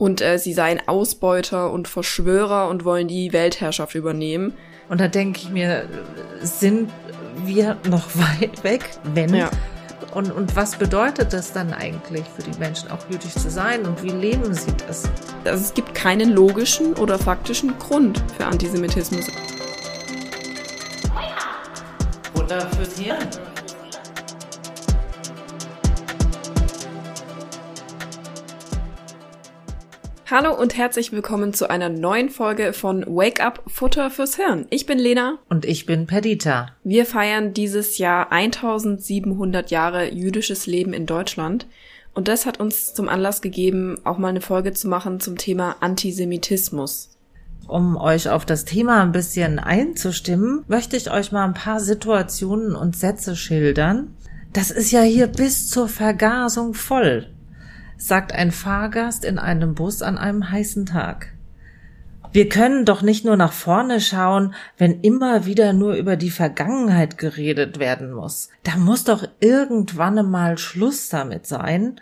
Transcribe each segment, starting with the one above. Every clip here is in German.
Und äh, sie seien Ausbeuter und Verschwörer und wollen die Weltherrschaft übernehmen. Und da denke ich mir, sind wir noch weit weg, wenn ja. Und, und was bedeutet das dann eigentlich für die Menschen, auch jüdisch zu sein und wie leben sie das? Also es gibt keinen logischen oder faktischen Grund für Antisemitismus. Wunder fürs Hirn. Hallo und herzlich willkommen zu einer neuen Folge von Wake Up Futter fürs Hirn. Ich bin Lena. Und ich bin Perdita. Wir feiern dieses Jahr 1700 Jahre jüdisches Leben in Deutschland. Und das hat uns zum Anlass gegeben, auch mal eine Folge zu machen zum Thema Antisemitismus. Um euch auf das Thema ein bisschen einzustimmen, möchte ich euch mal ein paar Situationen und Sätze schildern. Das ist ja hier bis zur Vergasung voll sagt ein Fahrgast in einem Bus an einem heißen Tag. Wir können doch nicht nur nach vorne schauen, wenn immer wieder nur über die Vergangenheit geredet werden muss. Da muss doch irgendwann mal Schluss damit sein,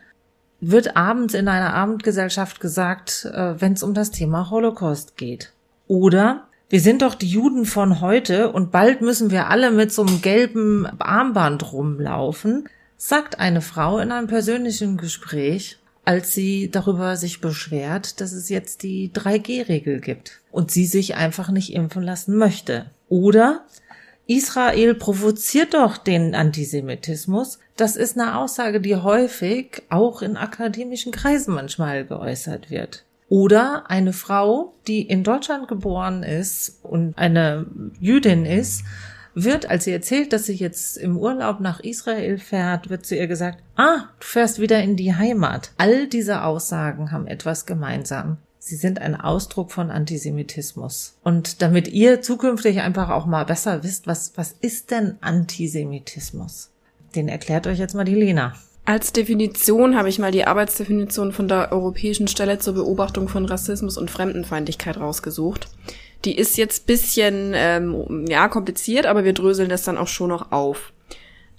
wird abends in einer Abendgesellschaft gesagt, äh, wenn es um das Thema Holocaust geht. Oder wir sind doch die Juden von heute und bald müssen wir alle mit so einem gelben Armband rumlaufen, sagt eine Frau in einem persönlichen Gespräch als sie darüber sich beschwert, dass es jetzt die 3G-Regel gibt und sie sich einfach nicht impfen lassen möchte. Oder Israel provoziert doch den Antisemitismus. Das ist eine Aussage, die häufig auch in akademischen Kreisen manchmal geäußert wird. Oder eine Frau, die in Deutschland geboren ist und eine Jüdin ist, wird, als sie erzählt, dass sie jetzt im Urlaub nach Israel fährt, wird zu ihr gesagt, ah, du fährst wieder in die Heimat. All diese Aussagen haben etwas gemeinsam. Sie sind ein Ausdruck von Antisemitismus. Und damit ihr zukünftig einfach auch mal besser wisst, was, was ist denn Antisemitismus? Den erklärt euch jetzt mal die Lena. Als Definition habe ich mal die Arbeitsdefinition von der Europäischen Stelle zur Beobachtung von Rassismus und Fremdenfeindlichkeit rausgesucht. Die ist jetzt bisschen ähm, ja kompliziert, aber wir dröseln das dann auch schon noch auf.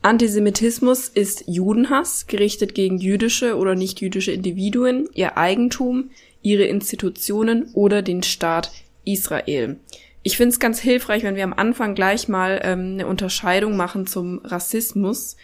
Antisemitismus ist Judenhass, gerichtet gegen jüdische oder nicht jüdische Individuen, ihr Eigentum, ihre Institutionen oder den Staat Israel. Ich finde es ganz hilfreich, wenn wir am Anfang gleich mal ähm, eine Unterscheidung machen zum Rassismus,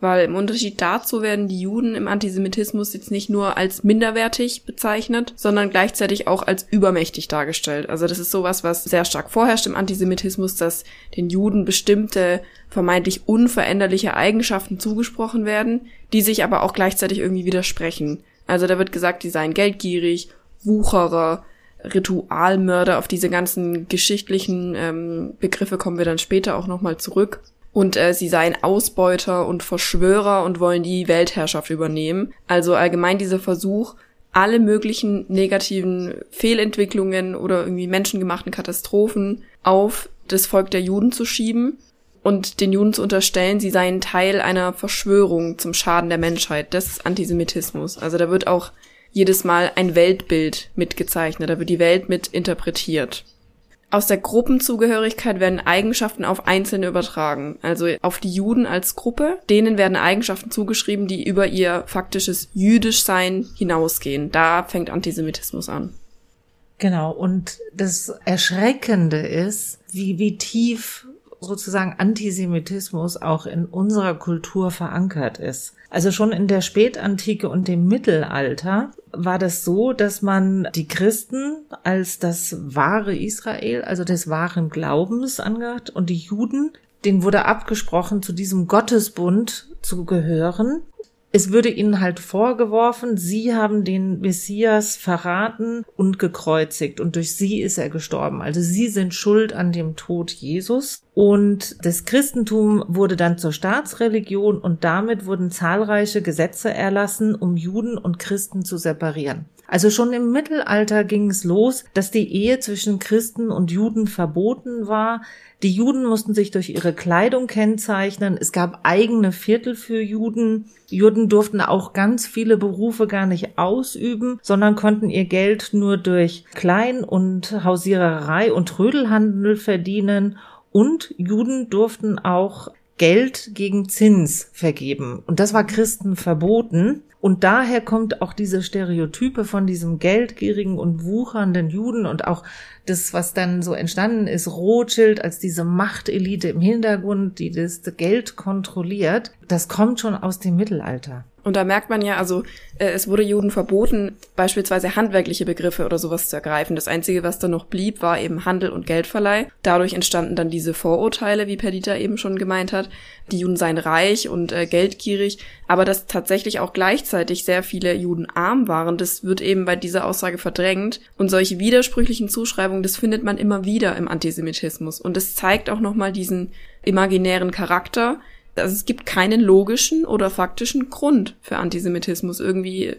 weil im Unterschied dazu werden die Juden im Antisemitismus jetzt nicht nur als minderwertig bezeichnet, sondern gleichzeitig auch als übermächtig dargestellt. Also das ist sowas, was sehr stark vorherrscht im Antisemitismus, dass den Juden bestimmte vermeintlich unveränderliche Eigenschaften zugesprochen werden, die sich aber auch gleichzeitig irgendwie widersprechen. Also da wird gesagt, die seien geldgierig, Wucherer, Ritualmörder, auf diese ganzen geschichtlichen ähm, Begriffe kommen wir dann später auch nochmal zurück und äh, sie seien Ausbeuter und Verschwörer und wollen die Weltherrschaft übernehmen. Also allgemein dieser Versuch, alle möglichen negativen Fehlentwicklungen oder irgendwie menschengemachten Katastrophen auf das Volk der Juden zu schieben und den Juden zu unterstellen, sie seien Teil einer Verschwörung zum Schaden der Menschheit. Das ist Antisemitismus. Also da wird auch jedes Mal ein Weltbild mitgezeichnet, da wird die Welt mit interpretiert. Aus der Gruppenzugehörigkeit werden Eigenschaften auf Einzelne übertragen, also auf die Juden als Gruppe. Denen werden Eigenschaften zugeschrieben, die über ihr faktisches Jüdischsein hinausgehen. Da fängt Antisemitismus an. Genau, und das Erschreckende ist, wie, wie tief sozusagen Antisemitismus auch in unserer Kultur verankert ist. Also schon in der Spätantike und dem Mittelalter war das so, dass man die Christen als das wahre Israel, also des wahren Glaubens angehört und die Juden, denen wurde abgesprochen, zu diesem Gottesbund zu gehören es würde ihnen halt vorgeworfen, sie haben den Messias verraten und gekreuzigt und durch sie ist er gestorben. Also sie sind schuld an dem Tod Jesus. Und das Christentum wurde dann zur Staatsreligion und damit wurden zahlreiche Gesetze erlassen, um Juden und Christen zu separieren. Also schon im Mittelalter ging es los, dass die Ehe zwischen Christen und Juden verboten war. Die Juden mussten sich durch ihre Kleidung kennzeichnen. Es gab eigene Viertel für Juden. Juden durften auch ganz viele Berufe gar nicht ausüben, sondern konnten ihr Geld nur durch Klein- und Hausiererei und Trödelhandel verdienen. Und Juden durften auch Geld gegen Zins vergeben. Und das war Christen verboten. Und daher kommt auch diese Stereotype von diesem geldgierigen und wuchernden Juden und auch das, was dann so entstanden ist, Rothschild als diese Machtelite im Hintergrund, die das Geld kontrolliert, das kommt schon aus dem Mittelalter. Und da merkt man ja, also äh, es wurde Juden verboten, beispielsweise handwerkliche Begriffe oder sowas zu ergreifen. Das Einzige, was dann noch blieb, war eben Handel und Geldverleih. Dadurch entstanden dann diese Vorurteile, wie Perdita eben schon gemeint hat. Die Juden seien reich und äh, geldgierig, aber dass tatsächlich auch gleichzeitig sehr viele Juden arm waren, das wird eben bei dieser Aussage verdrängt. Und solche widersprüchlichen Zuschreibungen, das findet man immer wieder im Antisemitismus. Und das zeigt auch nochmal diesen imaginären Charakter, also es gibt keinen logischen oder faktischen Grund für Antisemitismus. Irgendwie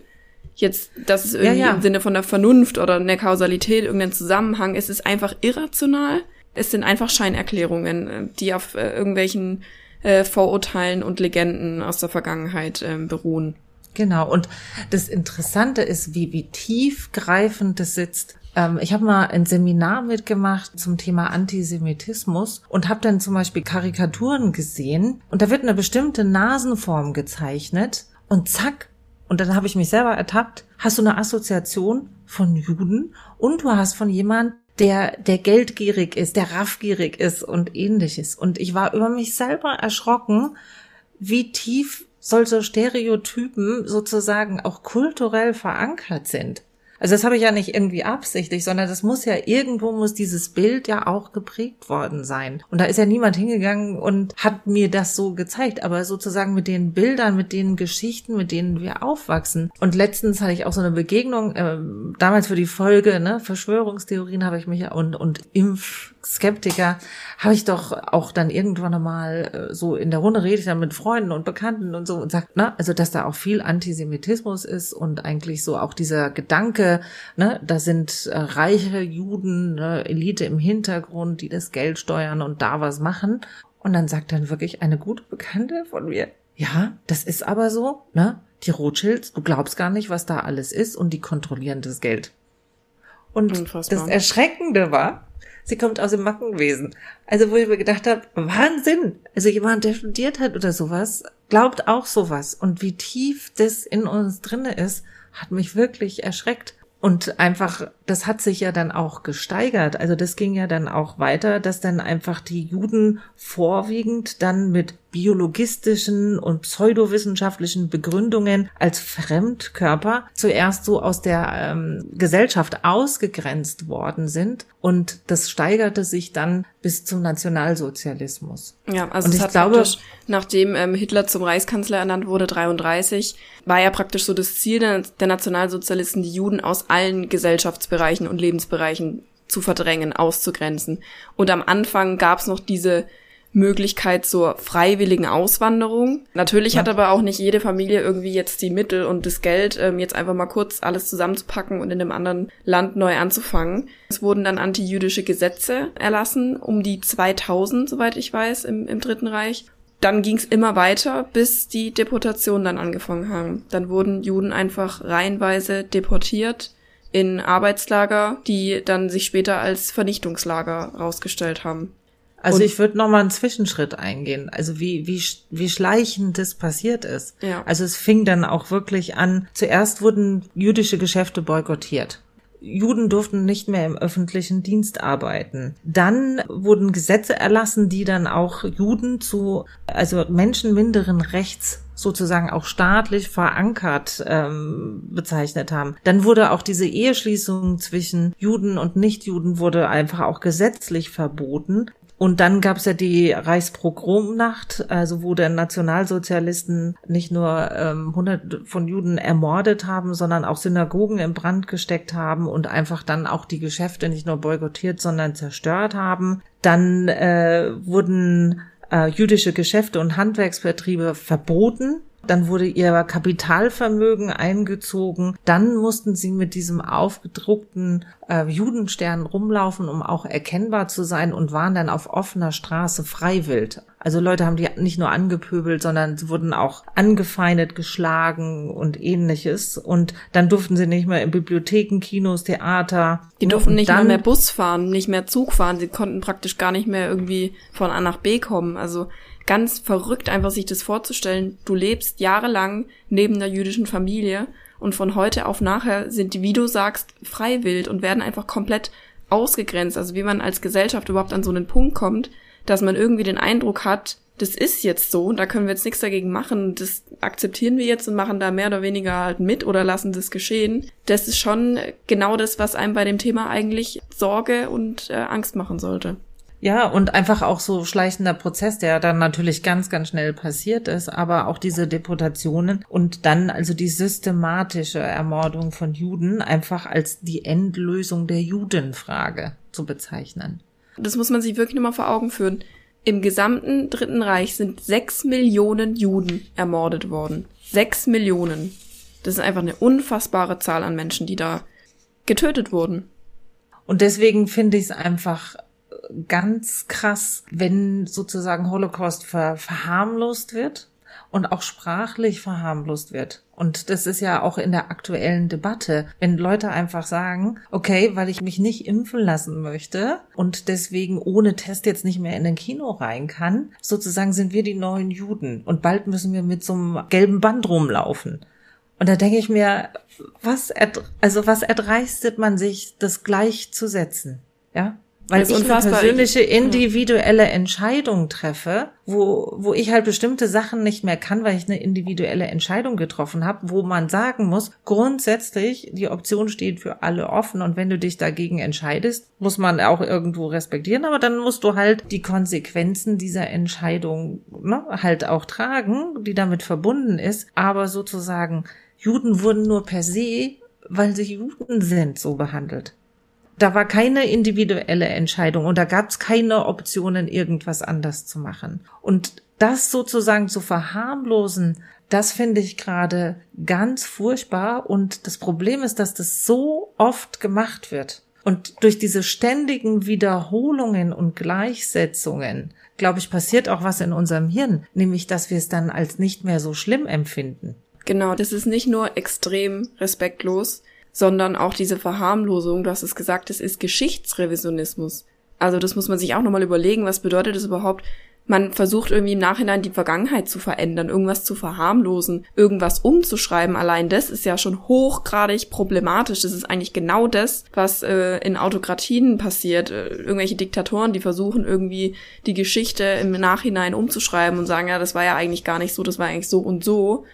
jetzt, dass es irgendwie ja, ja. im Sinne von der Vernunft oder einer Kausalität irgendeinen Zusammenhang. Es ist einfach irrational. Es sind einfach Scheinerklärungen, äh, die auf äh, irgendwelchen äh, Vorurteilen und Legenden aus der Vergangenheit äh, beruhen. Genau. Und das Interessante ist, wie, wie tiefgreifend das sitzt. Ähm, ich habe mal ein Seminar mitgemacht zum Thema Antisemitismus und habe dann zum Beispiel Karikaturen gesehen und da wird eine bestimmte Nasenform gezeichnet und zack, und dann habe ich mich selber ertappt, hast du eine Assoziation von Juden und du hast von jemand, der, der geldgierig ist, der raffgierig ist und ähnliches. Und ich war über mich selber erschrocken, wie tief solche Stereotypen sozusagen auch kulturell verankert sind. Also das habe ich ja nicht irgendwie absichtlich, sondern das muss ja irgendwo muss dieses Bild ja auch geprägt worden sein. Und da ist ja niemand hingegangen und hat mir das so gezeigt, aber sozusagen mit den Bildern, mit den Geschichten, mit denen wir aufwachsen. Und letztens hatte ich auch so eine Begegnung, äh, damals für die Folge, ne, Verschwörungstheorien habe ich mich ja und, und Impfskeptiker habe ich doch auch dann irgendwann einmal äh, so in der Runde rede ich dann mit Freunden und Bekannten und so und sagt, ne, also dass da auch viel Antisemitismus ist und eigentlich so auch dieser Gedanke, ne, da sind äh, reiche Juden, ne, Elite im Hintergrund, die das Geld steuern und da was machen. Und dann sagt dann wirklich eine gute Bekannte von mir, ja, das ist aber so, ne? Die Rothschilds, du glaubst gar nicht, was da alles ist und die kontrollieren das Geld. Und Unfassbar. das Erschreckende war, sie kommt aus dem Mackenwesen. Also wo ich mir gedacht habe, Wahnsinn. Also jemand, der studiert hat oder sowas, glaubt auch sowas. Und wie tief das in uns drinne ist, hat mich wirklich erschreckt. Und einfach, das hat sich ja dann auch gesteigert. Also das ging ja dann auch weiter, dass dann einfach die Juden vorwiegend dann mit biologistischen und pseudowissenschaftlichen Begründungen als Fremdkörper zuerst so aus der ähm, Gesellschaft ausgegrenzt worden sind und das steigerte sich dann bis zum Nationalsozialismus. Ja, also und ich glaube, nachdem ähm, Hitler zum Reichskanzler ernannt wurde, 33, war ja praktisch so das Ziel der, der Nationalsozialisten, die Juden aus allen Gesellschaftsbereichen und Lebensbereichen zu verdrängen, auszugrenzen. Und am Anfang gab es noch diese Möglichkeit zur freiwilligen Auswanderung. Natürlich ja. hat aber auch nicht jede Familie irgendwie jetzt die Mittel und das Geld, ähm, jetzt einfach mal kurz alles zusammenzupacken und in einem anderen Land neu anzufangen. Es wurden dann antijüdische Gesetze erlassen, um die 2000, soweit ich weiß, im, im Dritten Reich. Dann ging es immer weiter, bis die Deportation dann angefangen haben. Dann wurden Juden einfach reihenweise deportiert in Arbeitslager, die dann sich später als Vernichtungslager rausgestellt haben. Also und ich würde noch mal einen Zwischenschritt eingehen. Also wie wie wie schleichend das passiert ist. Ja. Also es fing dann auch wirklich an. Zuerst wurden jüdische Geschäfte boykottiert. Juden durften nicht mehr im öffentlichen Dienst arbeiten. Dann wurden Gesetze erlassen, die dann auch Juden zu, also Menschen minderen Rechts sozusagen auch staatlich verankert ähm, bezeichnet haben. Dann wurde auch diese Eheschließung zwischen Juden und Nichtjuden wurde einfach auch gesetzlich verboten. Und dann gab's ja die Reichspogromnacht, also wo der Nationalsozialisten nicht nur ähm, hundert von Juden ermordet haben, sondern auch Synagogen in Brand gesteckt haben und einfach dann auch die Geschäfte nicht nur boykottiert, sondern zerstört haben. Dann äh, wurden äh, jüdische Geschäfte und Handwerksbetriebe verboten dann wurde ihr Kapitalvermögen eingezogen. Dann mussten sie mit diesem aufgedruckten äh, Judenstern rumlaufen, um auch erkennbar zu sein und waren dann auf offener Straße freiwillig. Also Leute haben die nicht nur angepöbelt, sondern sie wurden auch angefeindet, geschlagen und ähnliches. Und dann durften sie nicht mehr in Bibliotheken, Kinos, Theater. Die durften nicht dann, mehr Bus fahren, nicht mehr Zug fahren. Sie konnten praktisch gar nicht mehr irgendwie von A nach B kommen. Also ganz verrückt, einfach sich das vorzustellen. Du lebst jahrelang neben einer jüdischen Familie und von heute auf nachher sind die, wie du sagst, freiwillig und werden einfach komplett ausgegrenzt. Also wie man als Gesellschaft überhaupt an so einen Punkt kommt, dass man irgendwie den Eindruck hat, das ist jetzt so, da können wir jetzt nichts dagegen machen, das akzeptieren wir jetzt und machen da mehr oder weniger halt mit oder lassen das geschehen. Das ist schon genau das, was einem bei dem Thema eigentlich Sorge und äh, Angst machen sollte. Ja, und einfach auch so schleichender Prozess, der dann natürlich ganz, ganz schnell passiert ist, aber auch diese Deportationen und dann also die systematische Ermordung von Juden einfach als die Endlösung der Judenfrage zu bezeichnen. Das muss man sich wirklich nochmal vor Augen führen. Im gesamten Dritten Reich sind sechs Millionen Juden ermordet worden. Sechs Millionen. Das ist einfach eine unfassbare Zahl an Menschen, die da getötet wurden. Und deswegen finde ich es einfach ganz krass, wenn sozusagen Holocaust ver verharmlost wird und auch sprachlich verharmlost wird. Und das ist ja auch in der aktuellen Debatte, wenn Leute einfach sagen, okay, weil ich mich nicht impfen lassen möchte und deswegen ohne Test jetzt nicht mehr in den Kino rein kann, sozusagen sind wir die neuen Juden und bald müssen wir mit so einem gelben Band rumlaufen. Und da denke ich mir, was, also was erdreistet man sich, das gleichzusetzen? Ja, weil ich eine persönliche individuelle Entscheidung treffe, wo, wo ich halt bestimmte Sachen nicht mehr kann, weil ich eine individuelle Entscheidung getroffen habe, wo man sagen muss, grundsätzlich, die Option steht für alle offen und wenn du dich dagegen entscheidest, muss man auch irgendwo respektieren, aber dann musst du halt die Konsequenzen dieser Entscheidung ne, halt auch tragen, die damit verbunden ist, aber sozusagen Juden wurden nur per se, weil sie Juden sind, so behandelt da war keine individuelle Entscheidung und da gab es keine Optionen, irgendwas anders zu machen. Und das sozusagen zu verharmlosen, das finde ich gerade ganz furchtbar. Und das Problem ist, dass das so oft gemacht wird. Und durch diese ständigen Wiederholungen und Gleichsetzungen, glaube ich, passiert auch was in unserem Hirn, nämlich dass wir es dann als nicht mehr so schlimm empfinden. Genau, das ist nicht nur extrem respektlos, sondern auch diese Verharmlosung, du hast es gesagt, es ist Geschichtsrevisionismus. Also das muss man sich auch nochmal überlegen, was bedeutet das überhaupt? Man versucht irgendwie im Nachhinein die Vergangenheit zu verändern, irgendwas zu verharmlosen, irgendwas umzuschreiben. Allein das ist ja schon hochgradig problematisch. Das ist eigentlich genau das, was äh, in Autokratien passiert. Äh, irgendwelche Diktatoren, die versuchen irgendwie die Geschichte im Nachhinein umzuschreiben und sagen, ja, das war ja eigentlich gar nicht so, das war eigentlich so und so.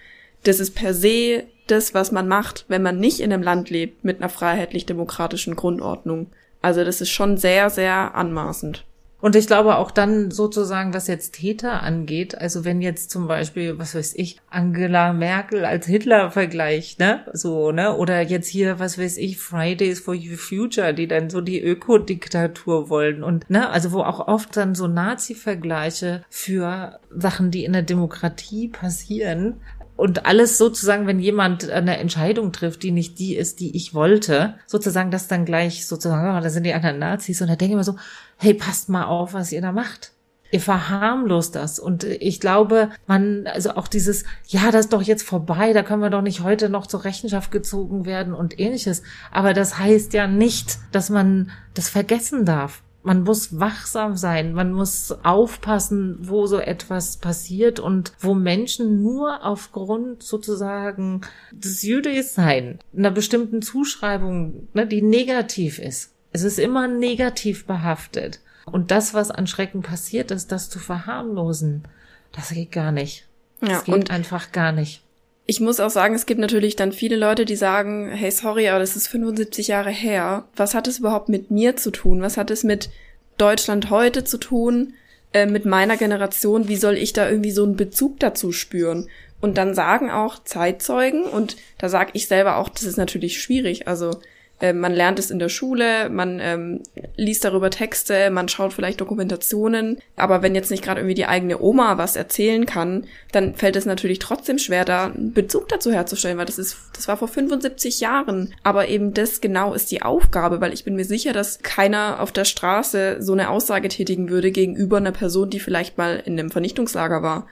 Das ist per se das, was man macht, wenn man nicht in einem Land lebt mit einer freiheitlich-demokratischen Grundordnung. Also das ist schon sehr, sehr anmaßend. Und ich glaube auch dann sozusagen, was jetzt Täter angeht, also wenn jetzt zum Beispiel, was weiß ich, Angela Merkel als Hitler vergleicht, ne, so, ne, oder jetzt hier, was weiß ich, Fridays for Future, die dann so die Ökodiktatur wollen und, ne, also wo auch oft dann so Nazi-Vergleiche für Sachen, die in der Demokratie passieren, und alles sozusagen, wenn jemand eine Entscheidung trifft, die nicht die ist, die ich wollte, sozusagen das dann gleich sozusagen, oh, da sind die anderen Nazis und da denke ich mir so, hey, passt mal auf, was ihr da macht. Ihr verharmlost das. Und ich glaube, man, also auch dieses, ja, das ist doch jetzt vorbei, da können wir doch nicht heute noch zur Rechenschaft gezogen werden und ähnliches. Aber das heißt ja nicht, dass man das vergessen darf man muss wachsam sein, man muss aufpassen, wo so etwas passiert und wo Menschen nur aufgrund sozusagen des Jüdischsein, einer bestimmten Zuschreibung, ne, die negativ ist. Es ist immer negativ behaftet. Und das, was an Schrecken passiert ist, das zu verharmlosen, das geht gar nicht. Das ja, geht einfach gar nicht. Ich muss auch sagen, es gibt natürlich dann viele Leute, die sagen, hey, sorry, aber das ist 75 Jahre her. Was hat es überhaupt mit mir zu tun? Was hat es mit Deutschland heute zu tun? Äh, mit meiner Generation? Wie soll ich da irgendwie so einen Bezug dazu spüren? Und dann sagen auch Zeitzeugen, und da sage ich selber auch, das ist natürlich schwierig. Also äh, man lernt es in der Schule, man ähm, liest darüber Texte, man schaut vielleicht Dokumentationen, aber wenn jetzt nicht gerade irgendwie die eigene Oma was erzählen kann, dann fällt es natürlich trotzdem schwer, da einen Bezug dazu herzustellen, weil das ist, das war vor 75 Jahren. Aber eben das genau ist die Aufgabe, weil ich bin mir sicher, dass keiner auf der Straße so eine Aussage tätigen würde gegenüber einer Person, die vielleicht mal in einem Vernichtungslager war.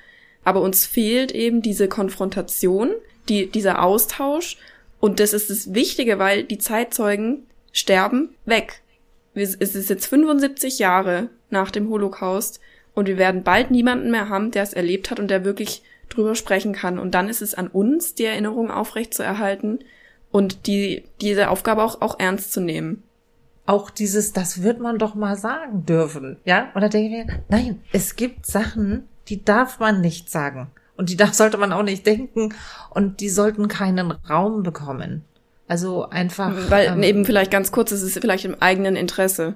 Aber uns fehlt eben diese Konfrontation, die, dieser Austausch und das ist das Wichtige, weil die Zeitzeugen sterben weg. Es ist jetzt 75 Jahre nach dem Holocaust Und wir werden bald niemanden mehr haben, der es erlebt hat und der wirklich drüber sprechen kann. Und dann ist es an uns, die Erinnerung aufrechtzuerhalten und die, diese Aufgabe auch, auch ernst zu nehmen. Auch dieses, das wird man doch mal sagen dürfen, ja? Und da denke ich mir, nein, es gibt Sachen, die darf man nicht sagen. Und die darf, sollte man auch nicht denken. Und die sollten keinen Raum bekommen. Also einfach. Weil ähm, eben vielleicht ganz kurz, es ist vielleicht im eigenen Interesse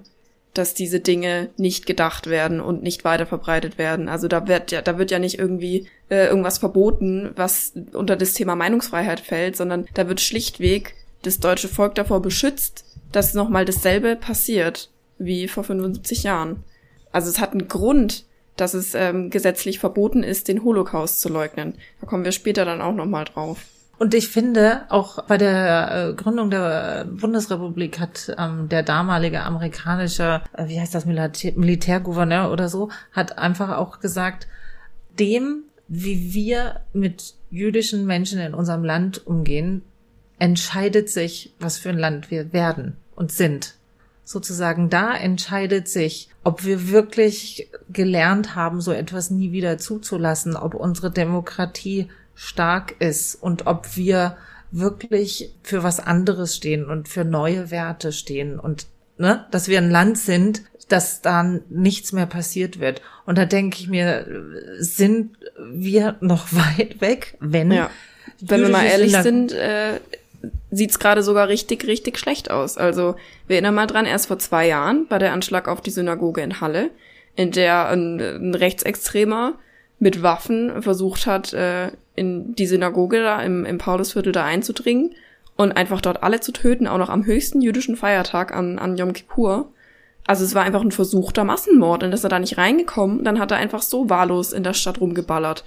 dass diese Dinge nicht gedacht werden und nicht weiterverbreitet werden. Also da wird ja, da wird ja nicht irgendwie äh, irgendwas verboten, was unter das Thema Meinungsfreiheit fällt, sondern da wird schlichtweg das deutsche Volk davor beschützt, dass nochmal dasselbe passiert wie vor 75 Jahren. Also es hat einen Grund, dass es ähm, gesetzlich verboten ist, den Holocaust zu leugnen. Da kommen wir später dann auch nochmal drauf. Und ich finde, auch bei der äh, Gründung der Bundesrepublik hat ähm, der damalige amerikanische, äh, wie heißt das, Militär, Militärgouverneur oder so, hat einfach auch gesagt, dem, wie wir mit jüdischen Menschen in unserem Land umgehen, entscheidet sich, was für ein Land wir werden und sind. Sozusagen da entscheidet sich, ob wir wirklich gelernt haben, so etwas nie wieder zuzulassen, ob unsere Demokratie stark ist und ob wir wirklich für was anderes stehen und für neue Werte stehen und ne, dass wir ein Land sind, dass dann nichts mehr passiert wird. Und da denke ich mir, sind wir noch weit weg, wenn ja. wenn wir mal ehrlich sind, äh, sieht's gerade sogar richtig, richtig schlecht aus. Also wir erinnern mal dran, erst vor zwei Jahren bei der Anschlag auf die Synagoge in Halle, in der ein, ein Rechtsextremer mit Waffen versucht hat, äh, in die Synagoge da im, im Paulusviertel da einzudringen und einfach dort alle zu töten, auch noch am höchsten jüdischen Feiertag an, an Yom Kippur. Also es war einfach ein versuchter Massenmord und ist er da nicht reingekommen, dann hat er einfach so wahllos in der Stadt rumgeballert.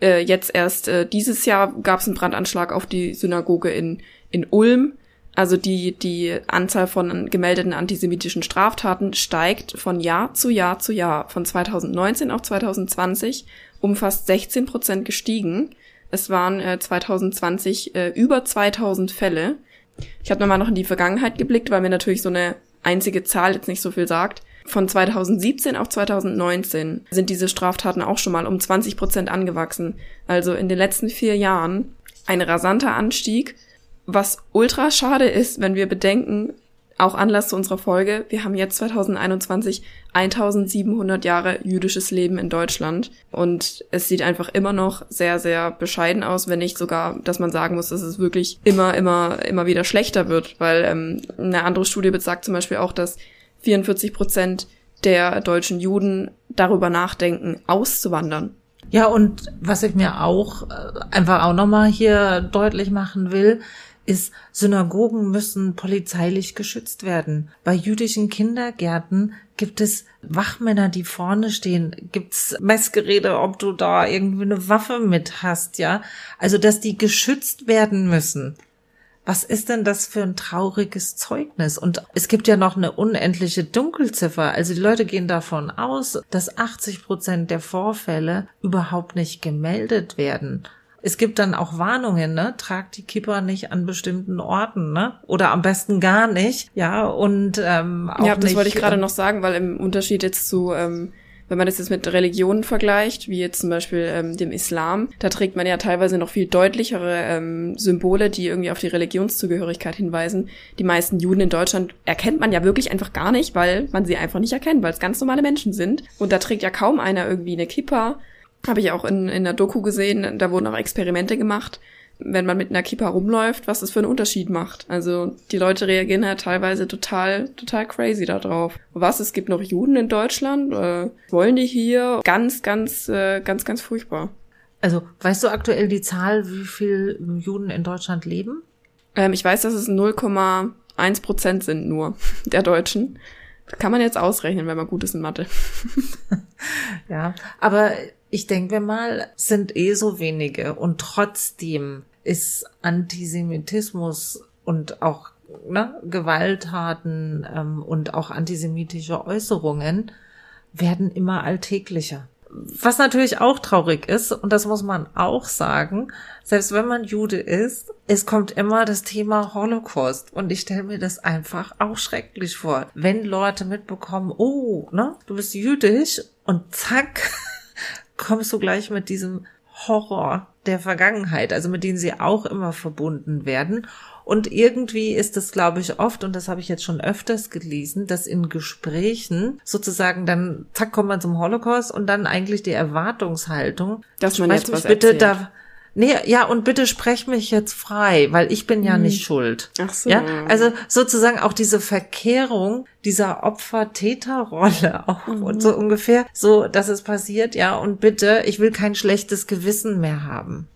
Äh, jetzt erst äh, dieses Jahr gab es einen Brandanschlag auf die Synagoge in, in Ulm. Also die, die Anzahl von gemeldeten antisemitischen Straftaten steigt von Jahr zu Jahr zu Jahr, von 2019 auf 2020 um fast 16 Prozent gestiegen. Es waren äh, 2020 äh, über 2000 Fälle. Ich habe nochmal noch in die Vergangenheit geblickt, weil mir natürlich so eine einzige Zahl jetzt nicht so viel sagt. Von 2017 auf 2019 sind diese Straftaten auch schon mal um 20 Prozent angewachsen. Also in den letzten vier Jahren ein rasanter Anstieg, was ultra schade ist, wenn wir bedenken, auch Anlass zu unserer Folge. Wir haben jetzt 2021 1700 Jahre jüdisches Leben in Deutschland und es sieht einfach immer noch sehr, sehr bescheiden aus, wenn nicht sogar, dass man sagen muss, dass es wirklich immer, immer, immer wieder schlechter wird, weil ähm, eine andere Studie besagt zum Beispiel auch, dass 44 Prozent der deutschen Juden darüber nachdenken, auszuwandern. Ja, und was ich mir auch äh, einfach auch nochmal hier deutlich machen will, ist, Synagogen müssen polizeilich geschützt werden. Bei jüdischen Kindergärten gibt es Wachmänner, die vorne stehen, gibt's Messgeräte, ob du da irgendwie eine Waffe mit hast, ja? Also, dass die geschützt werden müssen. Was ist denn das für ein trauriges Zeugnis? Und es gibt ja noch eine unendliche Dunkelziffer. Also die Leute gehen davon aus, dass 80 Prozent der Vorfälle überhaupt nicht gemeldet werden es gibt dann auch Warnungen, ne? Tragt die Kipper nicht an bestimmten Orten, ne? Oder am besten gar nicht, ja. Und ähm, auch ja, das nicht, wollte ich gerade ähm, noch sagen, weil im Unterschied jetzt zu ähm, wenn man das jetzt mit Religionen vergleicht, wie jetzt zum Beispiel ähm, dem Islam, da trägt man ja teilweise noch viel deutlichere ähm, Symbole, die irgendwie auf die Religionszugehörigkeit hinweisen. Die meisten Juden in Deutschland erkennt man ja wirklich einfach gar nicht, weil man sie einfach nicht erkennt, weil es ganz normale Menschen sind. Und da trägt ja kaum einer irgendwie eine Kippa habe ich auch in, in der Doku gesehen, da wurden auch Experimente gemacht, wenn man mit einer Kippa rumläuft, was das für einen Unterschied macht. Also die Leute reagieren halt teilweise total, total crazy darauf. Was, es gibt noch Juden in Deutschland? Äh, wollen die hier? Ganz, ganz, äh, ganz, ganz furchtbar. Also weißt du aktuell die Zahl, wie viel Juden in Deutschland leben? Ähm, ich weiß, dass es 0,1 Prozent sind nur der Deutschen. kann man jetzt ausrechnen, wenn man gut ist in Mathe. ja, aber ich denke mal, sind eh so wenige und trotzdem ist Antisemitismus und auch ne, Gewalttaten ähm, und auch antisemitische Äußerungen werden immer alltäglicher. was natürlich auch traurig ist, und das muss man auch sagen, selbst wenn man Jude ist, es kommt immer das Thema Holocaust. Und ich stelle mir das einfach auch schrecklich vor. Wenn Leute mitbekommen, oh, ne, du bist jüdisch und zack, kommst du gleich mit diesem Horror der Vergangenheit, also mit denen sie auch immer verbunden werden. Und irgendwie ist es, glaube ich, oft, und das habe ich jetzt schon öfters gelesen, dass in Gesprächen sozusagen dann, zack, kommt man zum Holocaust und dann eigentlich die Erwartungshaltung, dass man jetzt was bitte erzählt. da, Nee, ja, und bitte sprech mich jetzt frei, weil ich bin ja nicht schuld. Ach so. Ja, also sozusagen auch diese Verkehrung dieser Opfer-Täter-Rolle auch und so ungefähr, so, dass es passiert, ja, und bitte, ich will kein schlechtes Gewissen mehr haben.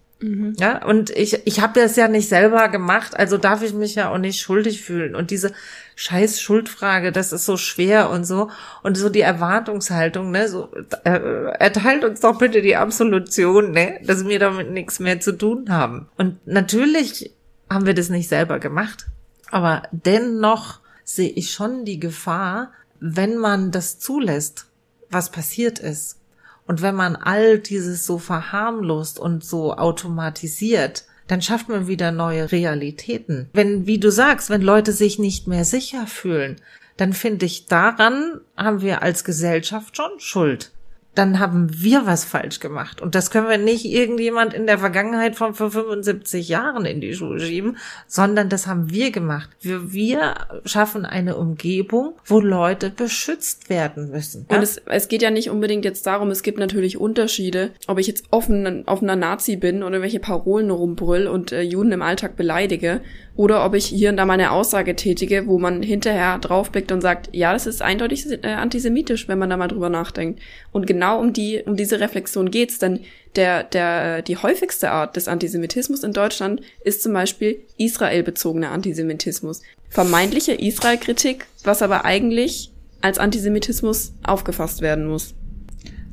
Ja, und ich, ich habe das ja nicht selber gemacht, also darf ich mich ja auch nicht schuldig fühlen. Und diese scheiß Schuldfrage, das ist so schwer und so. Und so die Erwartungshaltung, ne, so, äh, erteilt uns doch bitte die Absolution, ne, dass wir damit nichts mehr zu tun haben. Und natürlich haben wir das nicht selber gemacht. Aber dennoch sehe ich schon die Gefahr, wenn man das zulässt, was passiert ist. Und wenn man all dieses so verharmlost und so automatisiert, dann schafft man wieder neue Realitäten. Wenn, wie du sagst, wenn Leute sich nicht mehr sicher fühlen, dann finde ich, daran haben wir als Gesellschaft schon Schuld. Dann haben wir was falsch gemacht. Und das können wir nicht irgendjemand in der Vergangenheit von vor 75 Jahren in die Schuhe schieben, sondern das haben wir gemacht. Wir, wir schaffen eine Umgebung, wo Leute beschützt werden müssen. Und es, es geht ja nicht unbedingt jetzt darum, es gibt natürlich Unterschiede, ob ich jetzt offen, offener Nazi bin oder welche Parolen rumbrüll und äh, Juden im Alltag beleidige oder ob ich hier und da mal eine Aussage tätige, wo man hinterher draufblickt und sagt, ja, das ist eindeutig äh, antisemitisch, wenn man da mal drüber nachdenkt. Und genau um die, um diese Reflexion geht's, denn der, der, die häufigste Art des Antisemitismus in Deutschland ist zum Beispiel Israel-bezogener Antisemitismus. Vermeintliche Israel-Kritik, was aber eigentlich als Antisemitismus aufgefasst werden muss.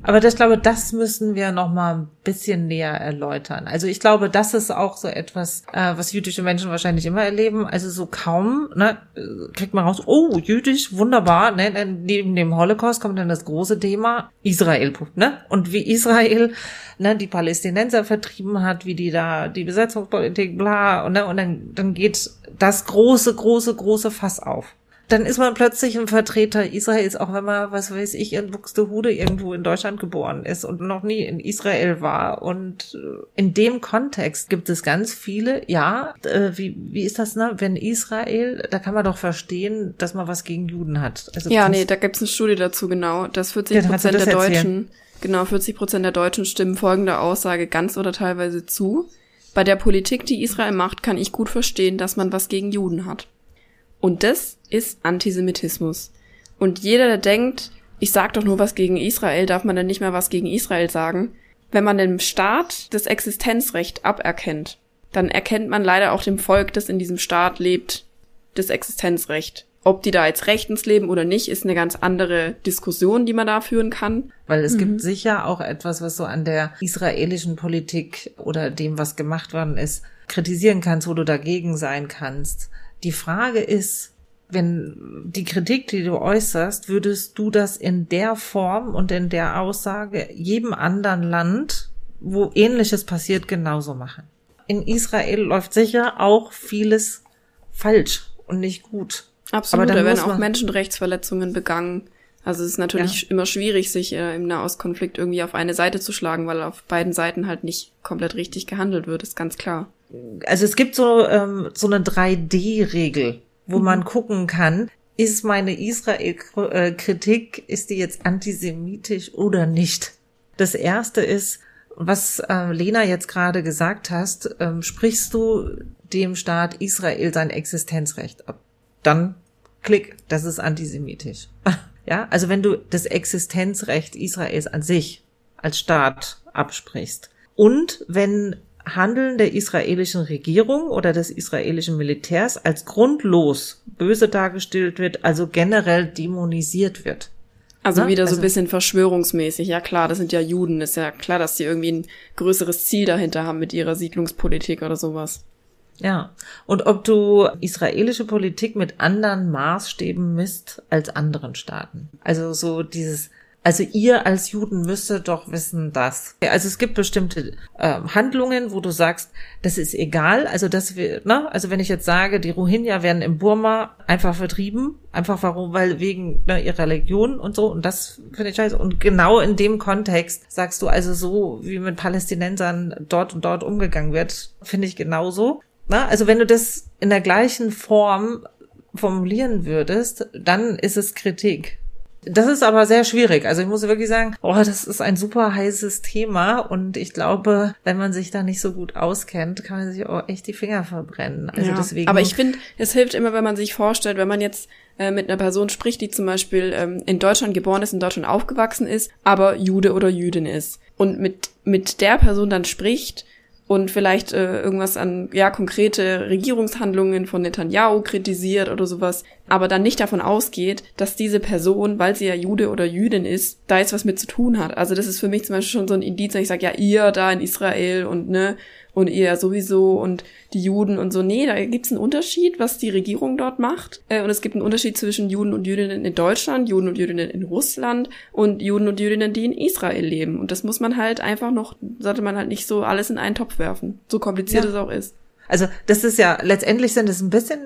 Aber das, ich glaube, das müssen wir noch mal ein bisschen näher erläutern. Also ich glaube, das ist auch so etwas, äh, was jüdische Menschen wahrscheinlich immer erleben. Also so kaum, ne, kriegt man raus, oh, jüdisch, wunderbar, ne, neben dem Holocaust kommt dann das große Thema Israel, ne? Und wie Israel, ne, die Palästinenser vertrieben hat, wie die da die Besetzungspolitik, bla, und, ne, und dann, dann geht das große, große, große Fass auf dann ist man plötzlich ein Vertreter Israels, auch wenn man, was weiß ich, in Buxtehude irgendwo in Deutschland geboren ist und noch nie in Israel war. Und äh, in dem Kontext gibt es ganz viele, ja, äh, wie, wie ist das, ne? Wenn Israel, da kann man doch verstehen, dass man was gegen Juden hat. Also ja, nee, da gibt's eine Studie dazu, genau. Dass 40 Ja, Prozent du der Deutschen, genau, 40 Prozent der Deutschen stimmen folgender Aussage ganz oder teilweise zu. Bei der Politik, die Israel macht, kann ich gut verstehen, dass man was gegen Juden hat. Und das ist Antisemitismus. Und jeder, der denkt, ich sag doch nur was gegen Israel, darf man dann nicht mehr was gegen Israel sagen? Wenn man dem Staat das Existenzrecht aberkennt, dann erkennt man leider auch dem Volk, das in diesem Staat lebt, das Existenzrecht. Ob die da jetzt rechtens leben oder nicht, ist eine ganz andere Diskussion, die man da führen kann. Weil es gibt sicher auch etwas, was so an der israelischen Politik oder dem, was gemacht worden ist, kritisieren kannst, wo du dagegen sein kannst. Die Frage ist, wenn die Kritik, die du äußerst, würdest du das in der Form und in der Aussage jedem anderen Land, wo ähnliches passiert, genauso machen? In Israel läuft sicher auch vieles falsch und nicht gut. Absolut, Aber da werden auch Menschenrechtsverletzungen begangen. Also es ist natürlich immer schwierig, sich äh, im Nahostkonflikt irgendwie auf eine Seite zu schlagen, weil auf beiden Seiten halt nicht komplett richtig gehandelt wird, ist ganz klar. Also es gibt so, ähm, so eine 3D-Regel, wo man gucken kann, ist meine Israel-Kritik, ist die jetzt antisemitisch oder nicht? Das erste ist, was äh, Lena jetzt gerade gesagt hast, ähm, sprichst du dem Staat Israel sein Existenzrecht ab? Dann klick, das ist antisemitisch. ja, also wenn du das Existenzrecht Israels an sich als Staat absprichst und wenn Handeln der israelischen Regierung oder des israelischen Militärs als grundlos böse dargestellt wird, also generell dämonisiert wird. Also Ne? wieder so Also- ein bisschen verschwörungsmäßig. Ja klar, das sind ja Juden. Ist ja klar, dass die irgendwie ein größeres Ziel dahinter haben mit ihrer Siedlungspolitik oder sowas. Ja. Und ob du israelische Politik mit anderen Maßstäben misst als anderen Staaten. Also so dieses Also ihr als Juden müsstet doch wissen, dass. Also es gibt bestimmte äh, Handlungen, wo du sagst, das ist egal. Also dass wir, ne, also wenn ich jetzt sage, die Rohingya werden in Burma einfach vertrieben, einfach warum, weil wegen ne, ihrer Religion und so. Und das finde ich scheiße. Und genau in dem Kontext sagst du also so, wie mit Palästinensern dort und dort umgegangen wird, finde ich genauso. Na, also wenn du das in der gleichen Form formulieren würdest, dann ist es Kritik. Das ist aber sehr schwierig. Also ich muss wirklich sagen, oh, das ist ein super heißes Thema und ich glaube, wenn man sich da nicht so gut auskennt, kann man sich auch echt die Finger verbrennen. Also ja, deswegen. Aber ich finde, es hilft immer, wenn man sich vorstellt, wenn man jetzt äh, mit einer Person spricht, die zum Beispiel ähm, in Deutschland geboren ist, in Deutschland aufgewachsen ist, aber Jude oder Jüdin ist und mit mit der Person dann spricht und vielleicht äh, irgendwas an ja konkrete Regierungshandlungen von Netanyahu kritisiert oder sowas, aber dann nicht davon ausgeht, dass diese Person, weil sie ja Jude oder Jüdin ist, da jetzt was mit zu tun hat. Also das ist für mich zum Beispiel schon so ein Indiz, wenn ich sage, ja, ihr da in Israel und ne, und ihr sowieso und die Juden und so. Nee, da gibt's einen Unterschied, was die Regierung dort macht. Äh, und es gibt einen Unterschied zwischen Juden und Jüdinnen in Deutschland, Juden und Jüdinnen in Russland und Juden und Jüdinnen, die in Israel leben. Und das muss man halt einfach noch, sollte man halt nicht so alles in einen Topf werfen. So kompliziert ja. es auch ist. Also das ist ja, letztendlich sind es ein bisschen,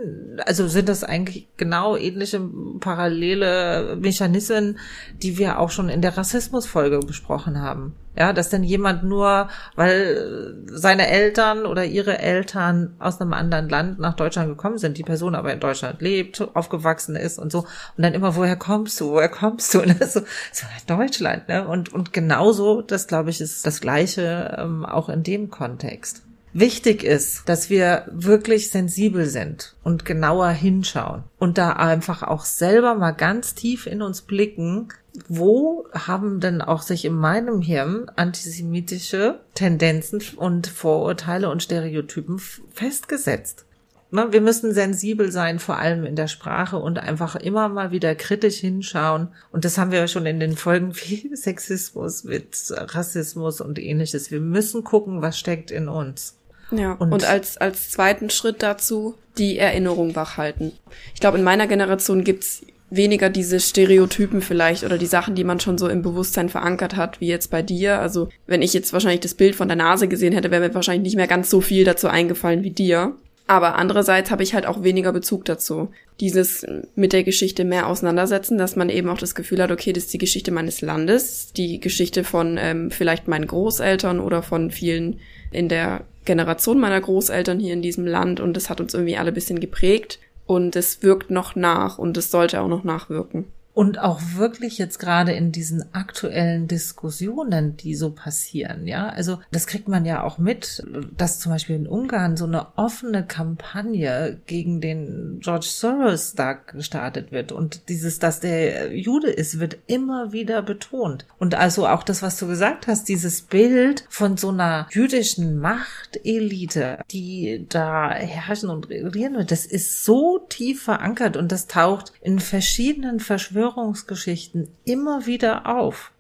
also sind das eigentlich genau ähnliche parallele Mechanismen, die wir auch schon in der Rassismusfolge besprochen haben. Ja, dass denn jemand nur, weil seine Eltern oder ihre Eltern aus einem anderen Land nach Deutschland gekommen sind, die Person aber in Deutschland lebt, aufgewachsen ist und so, und dann immer, woher kommst du, woher kommst du? Und so, so Deutschland, ne? Und, und genauso, das glaube ich, ist das Gleiche ähm, auch in dem Kontext. Wichtig ist, dass wir wirklich sensibel sind und genauer hinschauen und da einfach auch selber mal ganz tief in uns blicken, wo haben denn auch sich in meinem Hirn antisemitische Tendenzen und Vorurteile und Stereotypen festgesetzt? Ne, wir müssen sensibel sein, vor allem in der Sprache und einfach immer mal wieder kritisch hinschauen. Und das haben wir ja schon in den Folgen wie Sexismus, mit Rassismus und ähnliches. Wir müssen gucken, was steckt in uns. Ja, und, und als, als zweiten Schritt dazu die Erinnerung wachhalten. Ich glaube, in meiner Generation gibt's weniger diese Stereotypen vielleicht oder die Sachen, die man schon so im Bewusstsein verankert hat, wie jetzt bei dir. Also wenn ich jetzt wahrscheinlich das Bild von der Nase gesehen hätte, wäre mir wahrscheinlich nicht mehr ganz so viel dazu eingefallen wie dir. Aber andererseits habe ich halt auch weniger Bezug dazu. Dieses mit der Geschichte mehr auseinandersetzen, dass man eben auch das Gefühl hat, okay, das ist die Geschichte meines Landes, die Geschichte von ähm, vielleicht meinen Großeltern oder von vielen in der Generation meiner Großeltern hier in diesem Land und das hat uns irgendwie alle bisschen geprägt und es wirkt noch nach und es sollte auch noch nachwirken. Und auch wirklich jetzt gerade in diesen aktuellen Diskussionen, die so passieren, ja. Also das kriegt man ja auch mit, dass zum Beispiel in Ungarn so eine offene Kampagne gegen den George Soros da gestartet wird. Und dieses, dass der Jude ist, wird immer wieder betont. Und also auch das, was du gesagt hast, dieses Bild von so einer jüdischen Machtelite, die da herrschen und regieren wird, das ist so tief verankert und das taucht in verschiedenen Verschwörungen Verschwörungsgeschichten immer wieder auf.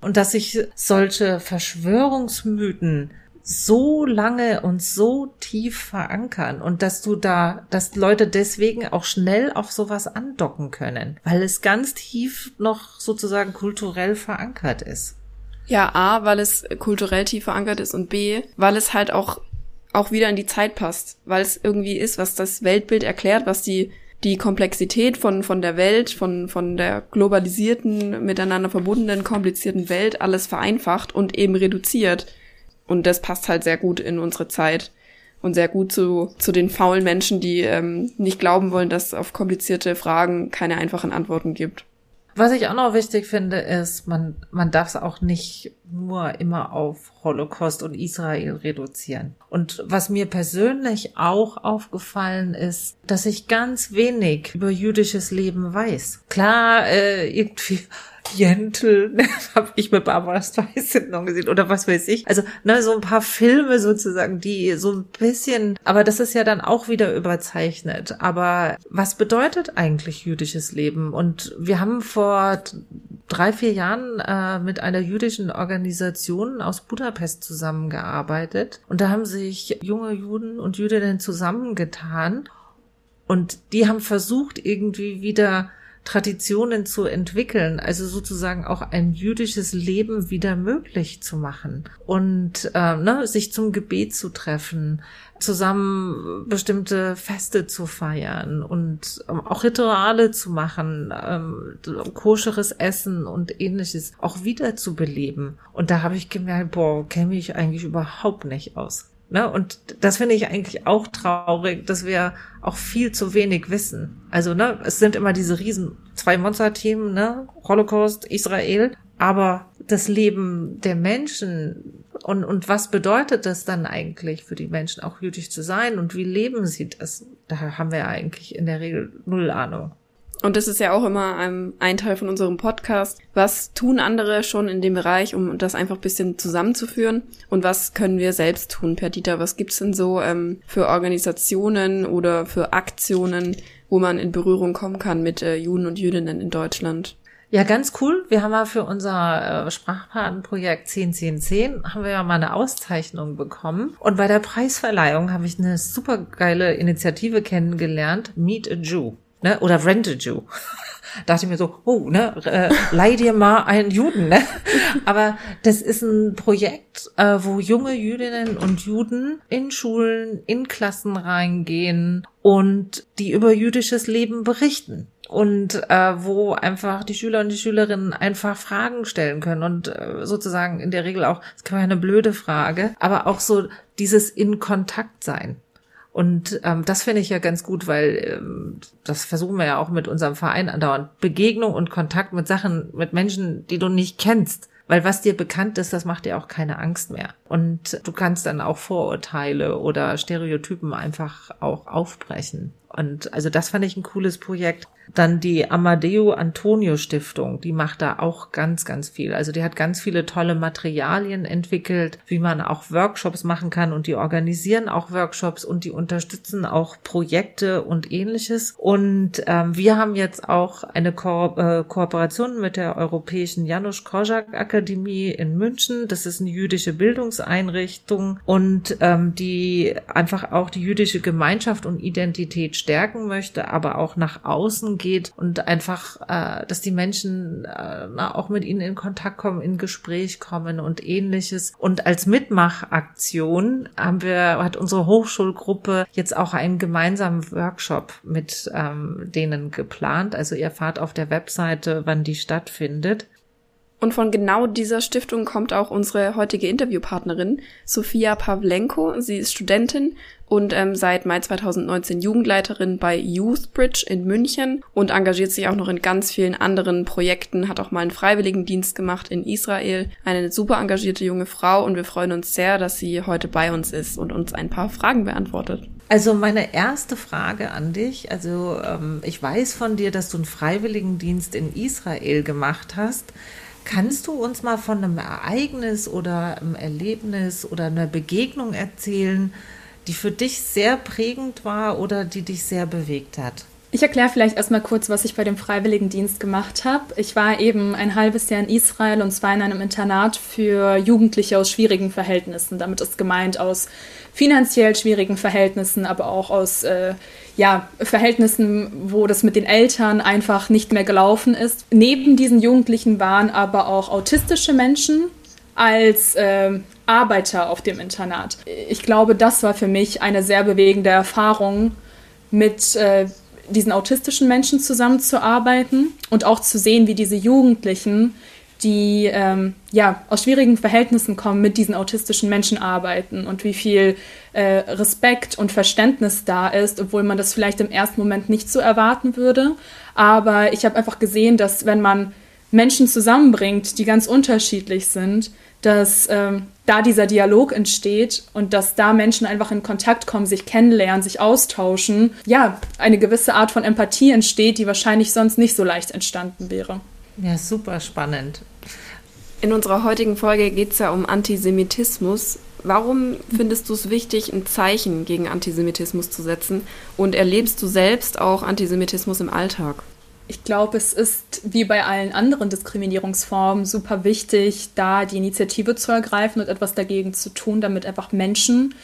Und dass sich solche Verschwörungsmythen so lange und so tief verankern und dass du da, dass Leute deswegen auch schnell auf sowas andocken können, weil es ganz tief noch sozusagen kulturell verankert ist. Ja, A, weil es kulturell tief verankert ist und B, weil es halt auch, auch wieder in die Zeit passt, weil es irgendwie ist, was das Weltbild erklärt, was die die Komplexität von, von der Welt, von, von der globalisierten, miteinander verbundenen, komplizierten Welt alles vereinfacht und eben reduziert. Und das passt halt sehr gut in unsere Zeit und sehr gut zu, zu den faulen Menschen, die ähm, nicht glauben wollen, dass es auf komplizierte Fragen keine einfachen Antworten gibt. Was ich auch noch wichtig finde, ist, man, man darf es auch nicht nur immer auf Holocaust und Israel reduzieren. Und was mir persönlich auch aufgefallen ist, dass ich ganz wenig über jüdisches Leben weiß. Klar, äh, irgendwie Jentel, habe ich mit Barbara Streisand gesehen oder was weiß ich. Also ne, so ein paar Filme sozusagen, die so ein bisschen, aber das ist ja dann auch wieder überzeichnet. Aber was bedeutet eigentlich jüdisches Leben? Und wir haben vor drei, vier Jahren äh, mit einer jüdischen Organisation aus Budapest zusammengearbeitet. Und da haben sich junge Juden und Jüdinnen zusammengetan. Und die haben versucht, irgendwie wieder Traditionen zu entwickeln, also sozusagen auch ein jüdisches Leben wieder möglich zu machen und äh, ne, sich zum Gebet zu treffen, zusammen bestimmte Feste zu feiern und ähm, auch Rituale zu machen, ähm, koscheres Essen und ähnliches auch wieder zu beleben. Und da habe ich gemerkt, boah, kenne ich eigentlich überhaupt nicht aus. Ne? Und das finde ich eigentlich auch traurig, dass wir auch viel zu wenig wissen. Also, ne, es sind immer diese riesen zwei Monster-Themen, ne? Holocaust, Israel. Aber das Leben der Menschen und, und was bedeutet das dann eigentlich für die Menschen, auch jüdisch zu sein und wie leben sie das? Da haben wir eigentlich in der Regel null Ahnung. Und das ist ja auch immer ein, Teil von unserem Podcast. Was tun andere schon in dem Bereich, um das einfach ein bisschen zusammenzuführen? Und was können wir selbst tun, Perdita? Was gibt's denn so ähm, für Organisationen oder für Aktionen, wo man in Berührung kommen kann mit äh, Juden und Jüdinnen in Deutschland? Ja, ganz cool. Wir haben ja für unser äh, Sprachpatenprojekt 101010 haben wir ja mal eine Auszeichnung bekommen. Und bei der Preisverleihung habe ich eine super geile Initiative kennengelernt, Meet a Jew ne? oder Rent a Jew. dachte ich mir so, oh, ne, äh, leih dir mal einen Juden, ne? Aber das ist ein Projekt, äh, wo junge Jüdinnen und Juden in Schulen, in Klassen reingehen und die über jüdisches Leben berichten und äh, wo einfach die Schüler und die Schülerinnen einfach Fragen stellen können und äh, sozusagen in der Regel auch, es kann ja eine blöde Frage, aber auch so dieses in Kontakt sein. Und ähm, das finde ich ja ganz gut, weil ähm, das versuchen wir ja auch mit unserem Verein andauernd. Begegnung und Kontakt mit Sachen, mit Menschen, die du nicht kennst. Weil was dir bekannt ist, das macht dir auch keine Angst mehr. Und du kannst dann auch Vorurteile oder Stereotypen einfach auch aufbrechen. Und also das fand ich ein cooles Projekt. Dann die Amadeo Antonio Stiftung, die macht da auch ganz, ganz viel. Also die hat ganz viele tolle Materialien entwickelt, wie man auch Workshops machen kann und die organisieren auch Workshops und die unterstützen auch Projekte und ähnliches. Und ähm, wir haben jetzt auch eine Ko äh, Kooperation mit der Europäischen Janusz Korczak Akademie in München. Das ist eine jüdische Bildungseinrichtung und ähm, die einfach auch die jüdische Gemeinschaft und Identität stärken möchte, aber auch nach außen geht und einfach, äh, dass die Menschen äh, auch mit ihnen in Kontakt kommen, in Gespräch kommen und ähnliches. Und als Mitmachaktion haben wir, hat unsere Hochschulgruppe jetzt auch einen gemeinsamen Workshop mit ähm, denen geplant. Also ihr erfahrt auf der Webseite, wann die stattfindet. Und von genau dieser Stiftung kommt auch unsere heutige Interviewpartnerin, Sophia Pavlenko. Sie ist Studentin und ähm, seit Mai 2019 Jugendleiterin bei Youthbridge in München und engagiert sich auch noch in ganz vielen anderen Projekten, hat auch mal einen Freiwilligendienst gemacht in Israel. Eine super engagierte junge Frau und wir freuen uns sehr, dass sie heute bei uns ist und uns ein paar Fragen beantwortet. Also meine erste Frage an dich, also ähm, ich weiß von dir, dass du einen Freiwilligendienst in Israel gemacht hast. Kannst du uns mal von einem Ereignis oder einem Erlebnis oder einer Begegnung erzählen, die für dich sehr prägend war oder die dich sehr bewegt hat? Ich erkläre vielleicht erstmal kurz, was ich bei dem Freiwilligendienst gemacht habe. Ich war eben ein halbes Jahr in Israel und zwar in einem Internat für Jugendliche aus schwierigen Verhältnissen. Damit ist gemeint aus finanziell schwierigen Verhältnissen, aber auch aus äh, ja, Verhältnissen, wo das mit den Eltern einfach nicht mehr gelaufen ist. Neben diesen Jugendlichen waren aber auch autistische Menschen als äh, Arbeiter auf dem Internat. Ich glaube, das war für mich eine sehr bewegende Erfahrung mit äh, diesen autistischen Menschen zusammenzuarbeiten und auch zu sehen, wie diese Jugendlichen die ähm, ja aus schwierigen Verhältnissen kommen, mit diesen autistischen Menschen arbeiten und wie viel äh, Respekt und Verständnis da ist, obwohl man das vielleicht im ersten Moment nicht so erwarten würde. Aber ich habe einfach gesehen, dass wenn man Menschen zusammenbringt, die ganz unterschiedlich sind, dass ähm, da dieser Dialog entsteht und dass da Menschen einfach in Kontakt kommen, sich kennenlernen, sich austauschen, ja, eine gewisse Art von Empathie entsteht, die wahrscheinlich sonst nicht so leicht entstanden wäre. Ja, super spannend. In unserer heutigen Folge geht es ja um Antisemitismus. Warum findest du es wichtig, ein Zeichen gegen Antisemitismus zu setzen? Und erlebst du selbst auch Antisemitismus im Alltag? Ich glaube, es ist wie bei allen anderen Diskriminierungsformen super wichtig, da die Initiative zu ergreifen und etwas dagegen zu tun, damit einfach Menschen,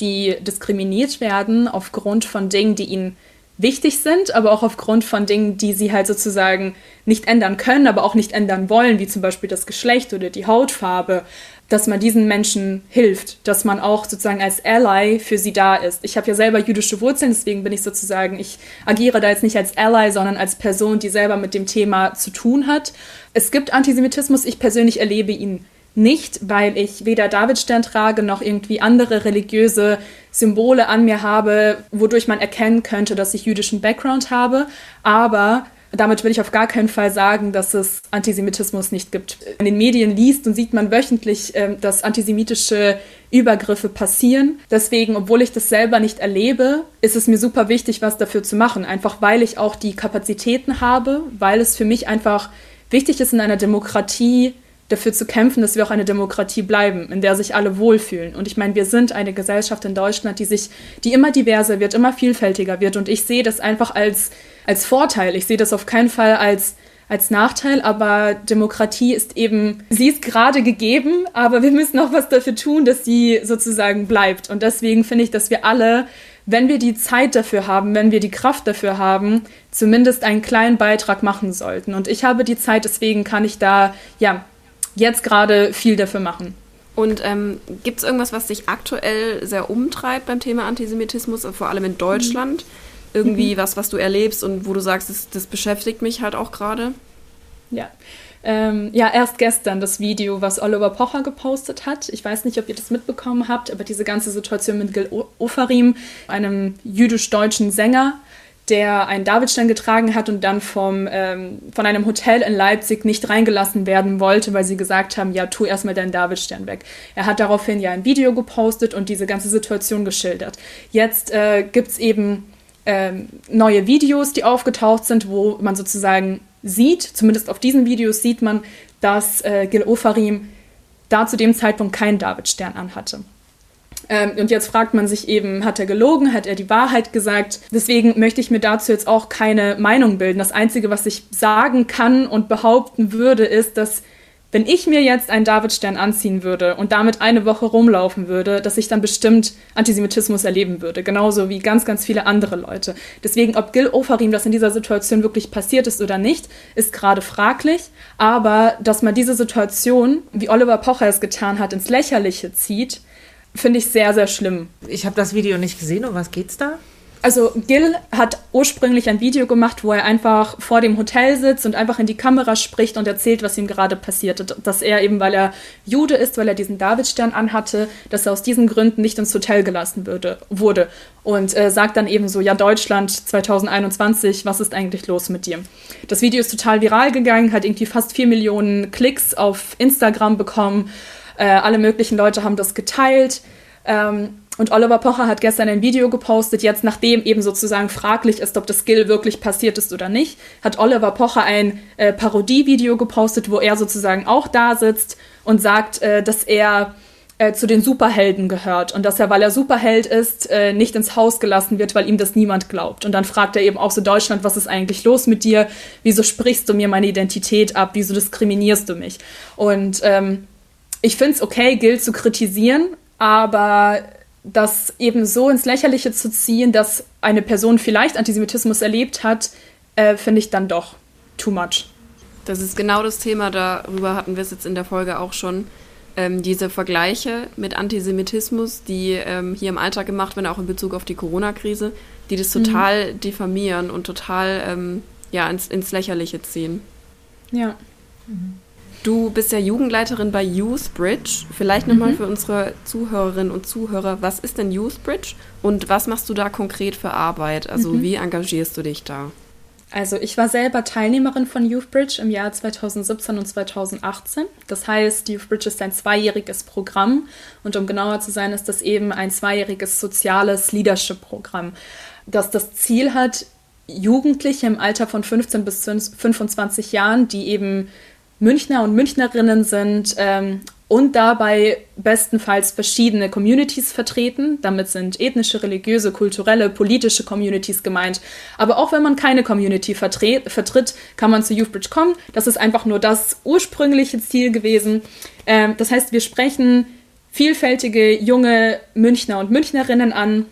die diskriminiert werden aufgrund von Dingen, die ihnen wichtig sind, aber auch aufgrund von Dingen, die sie halt sozusagen nicht ändern können, aber auch nicht ändern wollen, wie zum Beispiel das Geschlecht oder die Hautfarbe, dass man diesen Menschen hilft, dass man auch sozusagen als Ally für sie da ist. Ich habe ja selber jüdische Wurzeln, deswegen bin ich sozusagen, ich agiere da jetzt nicht als Ally, sondern als Person, die selber mit dem Thema zu tun hat. Es gibt Antisemitismus, ich persönlich erlebe ihn nicht, weil ich weder Davidstern trage noch irgendwie andere religiöse Symbole an mir habe, wodurch man erkennen könnte, dass ich jüdischen Background habe. Aber damit will ich auf gar keinen Fall sagen, dass es Antisemitismus nicht gibt. In den Medien liest und sieht man wöchentlich, äh, dass antisemitische Übergriffe passieren. Deswegen, obwohl ich das selber nicht erlebe, ist es mir super wichtig, was dafür zu machen. Einfach weil ich auch die Kapazitäten habe, weil es für mich einfach wichtig ist, in einer Demokratie dafür zu kämpfen, dass wir auch eine Demokratie bleiben, in der sich alle wohlfühlen. Und ich meine, wir sind eine Gesellschaft in Deutschland, die sich, die immer diverser wird, immer vielfältiger wird. Und ich sehe das einfach als, als Vorteil. Ich sehe das auf keinen Fall als, als Nachteil, aber Demokratie ist eben, sie ist gerade gegeben, aber wir müssen auch was dafür tun, dass sie sozusagen bleibt. Und deswegen finde ich, dass wir alle wenn wir die Zeit dafür haben, wenn wir die Kraft dafür haben, zumindest einen kleinen Beitrag machen sollten. Und ich habe die Zeit, deswegen kann ich da ja jetzt gerade viel dafür machen. Und ähm, gibt es irgendwas, was dich aktuell sehr umtreibt beim Thema Antisemitismus, vor allem in Deutschland? Mhm. Irgendwie mhm. was, was du erlebst und wo du sagst, das, das beschäftigt mich halt auch gerade? Ja. Ähm, ja, erst gestern das Video, was Oliver Pocher gepostet hat. Ich weiß nicht, ob ihr das mitbekommen habt, aber diese ganze Situation mit Gil Ofarim, einem jüdisch-deutschen Sänger, der einen Davidstern getragen hat und dann vom, ähm, von einem Hotel in Leipzig nicht reingelassen werden wollte, weil sie gesagt haben, ja, tu erstmal deinen Davidstern weg. Er hat daraufhin ja ein Video gepostet und diese ganze Situation geschildert. Jetzt äh, gibt es eben ähm, neue Videos, die aufgetaucht sind, wo man sozusagen sieht, zumindest auf diesen Videos sieht man, dass äh, Gil Ofarim da zu dem Zeitpunkt keinen Davidstern anhatte. Ähm, und jetzt fragt man sich eben, hat er gelogen, hat er die Wahrheit gesagt? Deswegen möchte ich mir dazu jetzt auch keine Meinung bilden. Das Einzige, was ich sagen kann und behaupten würde, ist, dass wenn ich mir jetzt einen Davidstern anziehen würde und damit eine Woche rumlaufen würde, dass ich dann bestimmt Antisemitismus erleben würde. Genauso wie ganz, ganz viele andere Leute. Deswegen, ob Gil Ofarim das in dieser Situation wirklich passiert ist oder nicht, ist gerade fraglich. Aber dass man diese Situation, wie Oliver Pocher es getan hat, ins Lächerliche zieht, finde ich sehr, sehr schlimm. Ich habe das Video nicht gesehen. Um was geht's da? Also Gil hat ursprünglich ein Video gemacht, wo er einfach vor dem Hotel sitzt und einfach in die Kamera spricht und erzählt, was ihm gerade passiert. Dass er eben, weil er Jude ist, weil er diesen Davidstern anhatte, dass er aus diesen Gründen nicht ins Hotel gelassen würde, wurde. Und äh, sagt dann eben so, ja, Deutschland 2021, was ist eigentlich los mit dir? Das Video ist total viral gegangen, hat irgendwie fast vier Millionen Klicks auf Instagram bekommen. Äh, alle möglichen Leute haben das geteilt. Ähm, und Oliver Pocher hat gestern ein Video gepostet, jetzt nachdem eben sozusagen fraglich ist, ob das Skill wirklich passiert ist oder nicht, hat Oliver Pocher ein äh, Parodie-Video gepostet, wo er sozusagen auch da sitzt und sagt, äh, dass er äh, zu den Superhelden gehört und dass er, weil er Superheld ist, äh, nicht ins Haus gelassen wird, weil ihm das niemand glaubt. Und dann fragt er eben auch so Deutschland, was ist eigentlich los mit dir? Wieso sprichst du mir meine Identität ab? Wieso diskriminierst du mich? Und ähm, ich finde es okay, Gil zu kritisieren, aber das eben so ins Lächerliche zu ziehen, dass eine Person vielleicht Antisemitismus erlebt hat, äh, finde ich dann doch too much. Das ist genau das Thema, darüber hatten wir es jetzt in der Folge auch schon. Ähm, diese Vergleiche mit Antisemitismus, die ähm, hier im Alltag gemacht werden, auch in Bezug auf die Corona-Krise, die das mhm. total mhm. diffamieren und total ähm, ja, ins, ins Lächerliche ziehen. Ja. Mhm. Du bist ja Jugendleiterin bei YouthBridge. Vielleicht nochmal mhm. für unsere Zuhörerinnen und Zuhörer, was ist denn YouthBridge und was machst du da konkret für Arbeit? Also mhm. wie engagierst du dich da? Also ich war selber Teilnehmerin von YouthBridge im Jahr 2017 und 2018. Das heißt, YouthBridge ist ein zweijähriges Programm und um genauer zu sein, ist das eben ein zweijähriges soziales Leadership-Programm, das das Ziel hat, Jugendliche im Alter von 15 bis 25 Jahren, die eben Münchner und Münchnerinnen sind ähm, und dabei bestenfalls verschiedene Communities vertreten. Damit sind ethnische, religiöse, kulturelle, politische Communities gemeint. Aber auch wenn man keine Community vertritt, kann man zu YouthBridge kommen. Das ist einfach nur das ursprüngliche Ziel gewesen. Ähm, das heißt, wir sprechen vielfältige junge Münchner und Münchnerinnen an,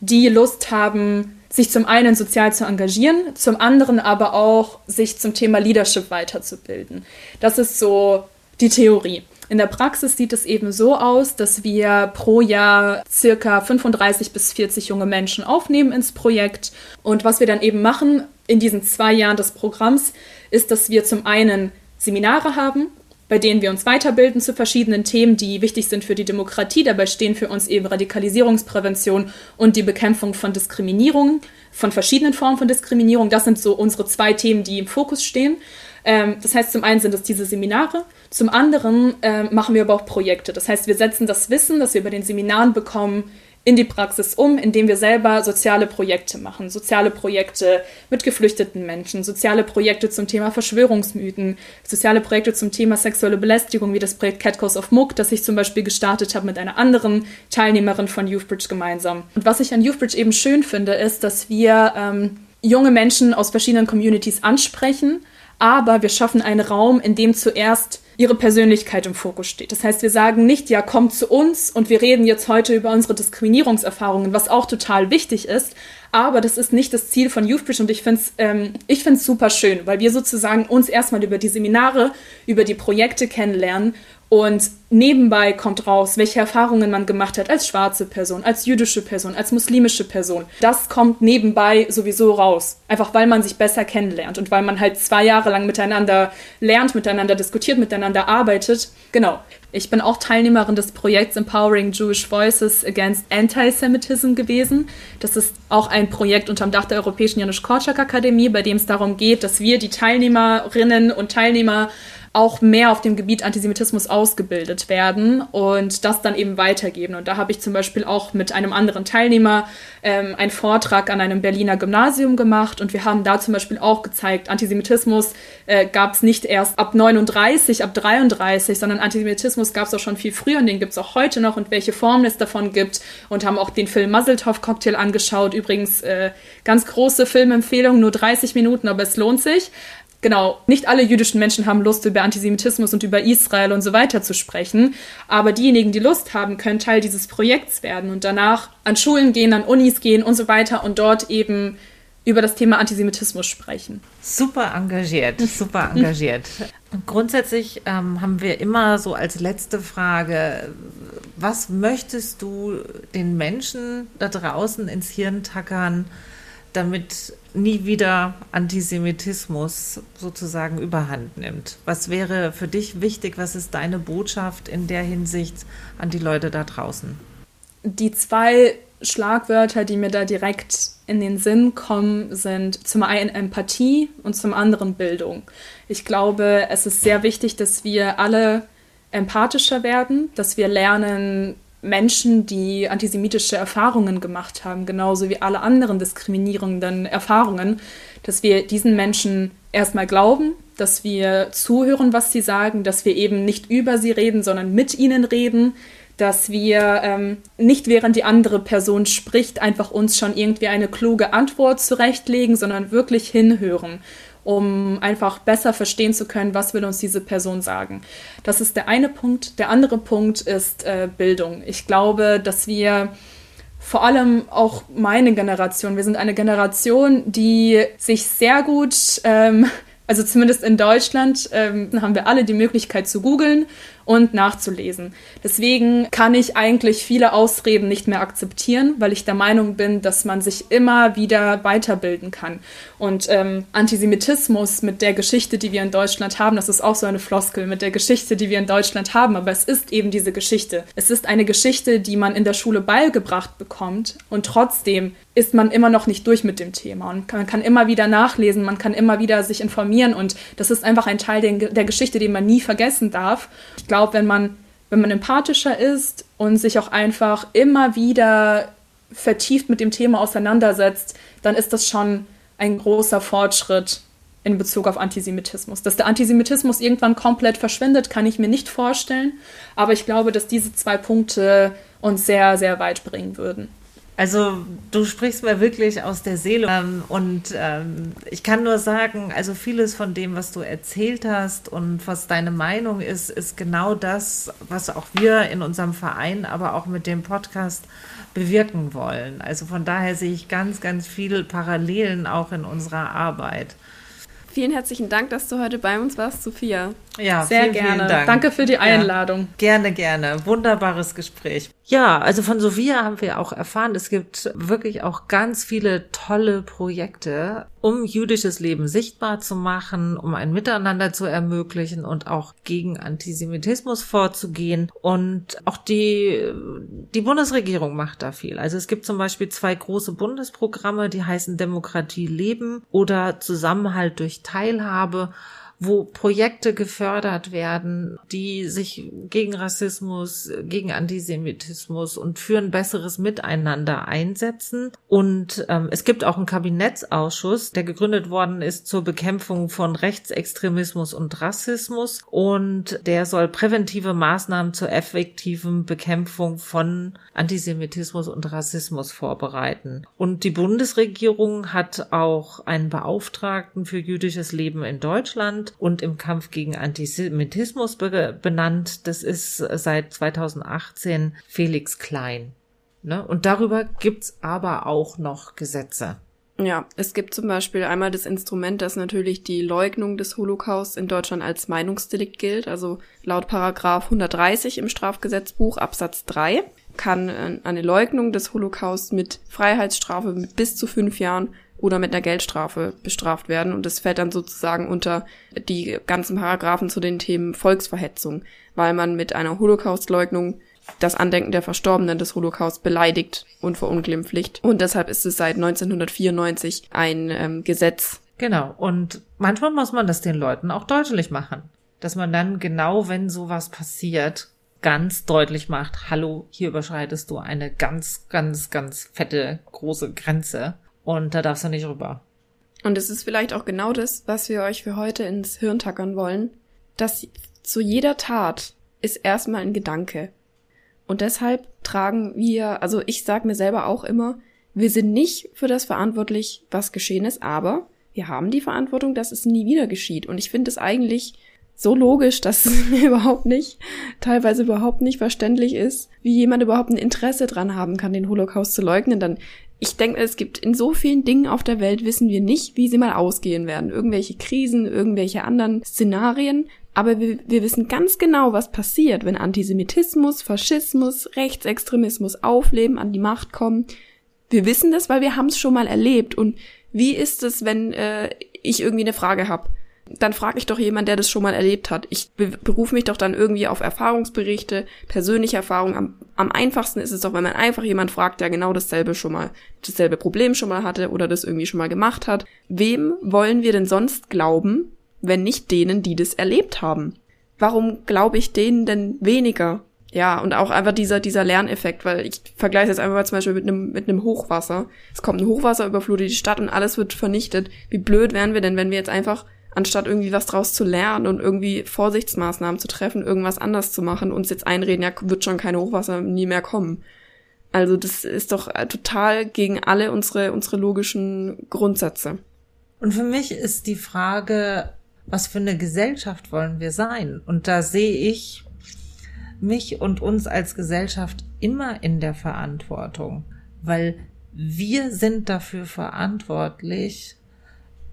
die Lust haben, sich zum einen sozial zu engagieren, zum anderen aber auch sich zum Thema Leadership weiterzubilden. Das ist so die Theorie. In der Praxis sieht es eben so aus, dass wir pro Jahr circa 35 bis 40 junge Menschen aufnehmen ins Projekt. Und was wir dann eben machen in diesen zwei Jahren des Programms, ist, dass wir zum einen Seminare haben, bei denen wir uns weiterbilden zu verschiedenen Themen, die wichtig sind für die Demokratie. Dabei stehen für uns eben Radikalisierungsprävention und die Bekämpfung von Diskriminierung, von verschiedenen Formen von Diskriminierung. Das sind so unsere zwei Themen, die im Fokus stehen. Ähm, das heißt, zum einen sind es diese Seminare, zum anderen ähm, machen wir aber auch Projekte. Das heißt, wir setzen das Wissen, das wir bei den Seminaren bekommen, in die Praxis um, indem wir selber soziale Projekte machen. Soziale Projekte mit geflüchteten Menschen, soziale Projekte zum Thema Verschwörungsmythen, soziale Projekte zum Thema sexuelle Belästigung, wie das Projekt Cat Calls of Muck, das ich zum Beispiel gestartet habe mit einer anderen Teilnehmerin von Youthbridge gemeinsam. Und was ich an Youthbridge eben schön finde, ist, dass wir ähm, junge Menschen aus verschiedenen Communities ansprechen, aber wir schaffen einen Raum, in dem zuerst ihre Persönlichkeit im Fokus steht. Das heißt, wir sagen nicht, ja, kommt zu uns und wir reden jetzt heute über unsere Diskriminierungserfahrungen, was auch total wichtig ist. Aber das ist nicht das Ziel von YouthBridge und ich finde es ähm, find's super schön, weil wir sozusagen uns erstmal über die Seminare, über die Projekte kennenlernen und nebenbei kommt raus, welche Erfahrungen man gemacht hat als schwarze Person, als jüdische Person, als muslimische Person. Das kommt nebenbei sowieso raus. Einfach weil man sich besser kennenlernt und weil man halt zwei Jahre lang miteinander lernt, miteinander diskutiert, miteinander arbeitet. Genau. Ich bin auch Teilnehmerin des Projekts Empowering Jewish Voices Against Antisemitism gewesen. Das ist auch ein Projekt unterm Dach der Europäischen Janusz Korczak Akademie, bei dem es darum geht, dass wir die Teilnehmerinnen und Teilnehmer auch mehr auf dem Gebiet Antisemitismus ausgebildet werden und das dann eben weitergeben. Und da habe ich zum Beispiel auch mit einem anderen Teilnehmer ähm, einen Vortrag an einem Berliner Gymnasium gemacht und wir haben da zum Beispiel auch gezeigt, Antisemitismus äh, gab es nicht erst ab 39, ab 33, sondern Antisemitismus gab es auch schon viel früher und den gibt es auch heute noch und welche Formen es davon gibt und haben auch den Film Muzzletov Cocktail angeschaut. Übrigens äh, ganz große Filmempfehlung, nur 30 Minuten, aber es lohnt sich genau, nicht alle jüdischen Menschen haben Lust, über Antisemitismus und über Israel und so weiter zu sprechen. Aber diejenigen, die Lust haben, können Teil dieses Projekts werden und danach an Schulen gehen, an Unis gehen und so weiter und dort eben über das Thema Antisemitismus sprechen. Super engagiert, super engagiert. Grundsätzlich ähm, haben wir immer so als letzte Frage, was möchtest du den Menschen da draußen ins Hirn tackern, damit nie wieder Antisemitismus sozusagen überhand nimmt. Was wäre für dich wichtig? Was ist deine Botschaft in der Hinsicht an die Leute da draußen? Die zwei Schlagwörter, die mir da direkt in den Sinn kommen, sind zum einen Empathie und zum anderen Bildung. Ich glaube, es ist sehr wichtig, dass wir alle empathischer werden, dass wir lernen, Menschen, die antisemitische Erfahrungen gemacht haben, genauso wie alle anderen diskriminierenden Erfahrungen, dass wir diesen Menschen erstmal glauben, dass wir zuhören, was sie sagen, dass wir eben nicht über sie reden, sondern mit ihnen reden, dass wir ähm, nicht während die andere Person spricht, einfach uns schon irgendwie eine kluge Antwort zurechtlegen, sondern wirklich hinhören um einfach besser verstehen zu können, was will uns diese Person sagen. Das ist der eine Punkt. Der andere Punkt ist äh, Bildung. Ich glaube, dass wir vor allem auch meine Generation, wir sind eine Generation, die sich sehr gut ähm, also zumindest in Deutschland ähm, haben wir alle die Möglichkeit zu googeln und nachzulesen. Deswegen kann ich eigentlich viele Ausreden nicht mehr akzeptieren, weil ich der Meinung bin, dass man sich immer wieder weiterbilden kann. Und ähm, Antisemitismus mit der Geschichte, die wir in Deutschland haben, das ist auch so eine Floskel mit der Geschichte, die wir in Deutschland haben, aber es ist eben diese Geschichte. Es ist eine Geschichte, die man in der Schule beigebracht bekommt und trotzdem ist man immer noch nicht durch mit dem Thema und man kann immer wieder nachlesen, man kann immer wieder sich informieren und das ist einfach ein Teil der, der Geschichte, den man nie vergessen darf. Ich glaube, glaube, wenn man, wenn man empathischer ist und sich auch einfach immer wieder vertieft mit dem Thema auseinandersetzt, dann ist das schon ein großer Fortschritt in Bezug auf Antisemitismus. Dass der Antisemitismus irgendwann komplett verschwindet, kann ich mir nicht vorstellen. Aber ich glaube, dass diese zwei Punkte uns sehr, sehr weit bringen würden. Also du sprichst mir wirklich aus der Seele ähm, und ähm, ich kann nur sagen, also vieles von dem, was du erzählt hast und was deine Meinung ist, ist genau das, was auch wir in unserem Verein, aber auch mit dem Podcast bewirken wollen. Also von daher sehe ich ganz, ganz viele Parallelen auch in unserer Arbeit. Vielen herzlichen Dank, dass du heute bei uns warst, Sophia. Ja, sehr vielen, gerne. Vielen Dank. Danke für die Einladung. Ja, gerne, gerne. Wunderbares Gespräch. Ja, also von Sophia haben wir auch erfahren, es gibt wirklich auch ganz viele tolle Projekte, um jüdisches Leben sichtbar zu machen, um ein Miteinander zu ermöglichen und auch gegen Antisemitismus vorzugehen. Und auch die, die Bundesregierung macht da viel. Also es gibt zum Beispiel zwei große Bundesprogramme, die heißen Demokratie leben oder Zusammenhalt durch Teilhabe wo Projekte gefördert werden, die sich gegen Rassismus, gegen Antisemitismus und für ein besseres Miteinander einsetzen. Und ähm, es gibt auch einen Kabinettsausschuss, der gegründet worden ist zur Bekämpfung von Rechtsextremismus und Rassismus. Und der soll präventive Maßnahmen zur effektiven Bekämpfung von Antisemitismus und Rassismus vorbereiten. Und die Bundesregierung hat auch einen Beauftragten für jüdisches Leben in Deutschland und im Kampf gegen Antisemitismus benannt. Das ist seit 2018 Felix Klein. Ne? Und darüber gibt's aber auch noch Gesetze. Ja, es gibt zum Beispiel einmal das Instrument, das natürlich die Leugnung des Holocaust in Deutschland als Meinungsdelikt gilt. Also laut Paragraph 130 im Strafgesetzbuch Absatz 3 kann äh, eine Leugnung des Holocaust mit Freiheitsstrafe bis zu fünf Jahren oder mit einer Geldstrafe bestraft werden. Und das fällt dann sozusagen unter die ganzen Paragraphen zu den Themen Volksverhetzung, weil man mit einer Holocaustleugnung das Andenken der Verstorbenen des Holocaust beleidigt und verunglimpflicht. Und deshalb ist es seit 1994 ein ähm, Gesetz. Genau. Und manchmal muss man das den Leuten auch deutlich machen. Dass man dann genau, wenn sowas passiert, ganz deutlich macht, hallo, hier überschreitest du eine ganz, ganz, ganz fette, große Grenze. Und da darfst du nicht rüber. Und es ist vielleicht auch genau das, was wir euch für heute ins Hirn tackern wollen, dass zu jeder Tat ist erstmal ein Gedanke. Und deshalb tragen wir, also ich sag mir selber auch immer, wir sind nicht für das verantwortlich, was geschehen ist, aber wir haben die Verantwortung, dass es nie wieder geschieht. Und ich finde es eigentlich so logisch, dass es mir überhaupt nicht, teilweise überhaupt nicht verständlich ist, wie jemand überhaupt ein Interesse dran haben kann, den Holocaust zu leugnen. Dann ich denke, es gibt in so vielen Dingen auf der Welt wissen wir nicht, wie sie mal ausgehen werden. Irgendwelche Krisen, irgendwelche anderen Szenarien. Aber wir, wir wissen ganz genau, was passiert, wenn Antisemitismus, Faschismus, Rechtsextremismus aufleben, an die Macht kommen. Wir wissen das, weil wir haben es schon mal erlebt. Und wie ist es, wenn äh, ich irgendwie eine Frage habe? Dann frage ich doch jemand, der das schon mal erlebt hat. Ich berufe mich doch dann irgendwie auf Erfahrungsberichte, persönliche Erfahrungen. Am, am einfachsten ist es doch, wenn man einfach jemand fragt, der genau dasselbe schon mal, dasselbe Problem schon mal hatte oder das irgendwie schon mal gemacht hat. Wem wollen wir denn sonst glauben, wenn nicht denen, die das erlebt haben? Warum glaube ich denen denn weniger? Ja, und auch einfach dieser, dieser Lerneffekt, weil ich vergleiche jetzt einfach mal zum Beispiel mit einem, mit einem Hochwasser. Es kommt ein Hochwasser, überflutet die Stadt und alles wird vernichtet. Wie blöd wären wir denn, wenn wir jetzt einfach anstatt irgendwie was draus zu lernen und irgendwie Vorsichtsmaßnahmen zu treffen, irgendwas anders zu machen, uns jetzt einreden, ja, wird schon kein Hochwasser nie mehr kommen. Also das ist doch total gegen alle unsere, unsere logischen Grundsätze. Und für mich ist die Frage, was für eine Gesellschaft wollen wir sein? Und da sehe ich mich und uns als Gesellschaft immer in der Verantwortung, weil wir sind dafür verantwortlich,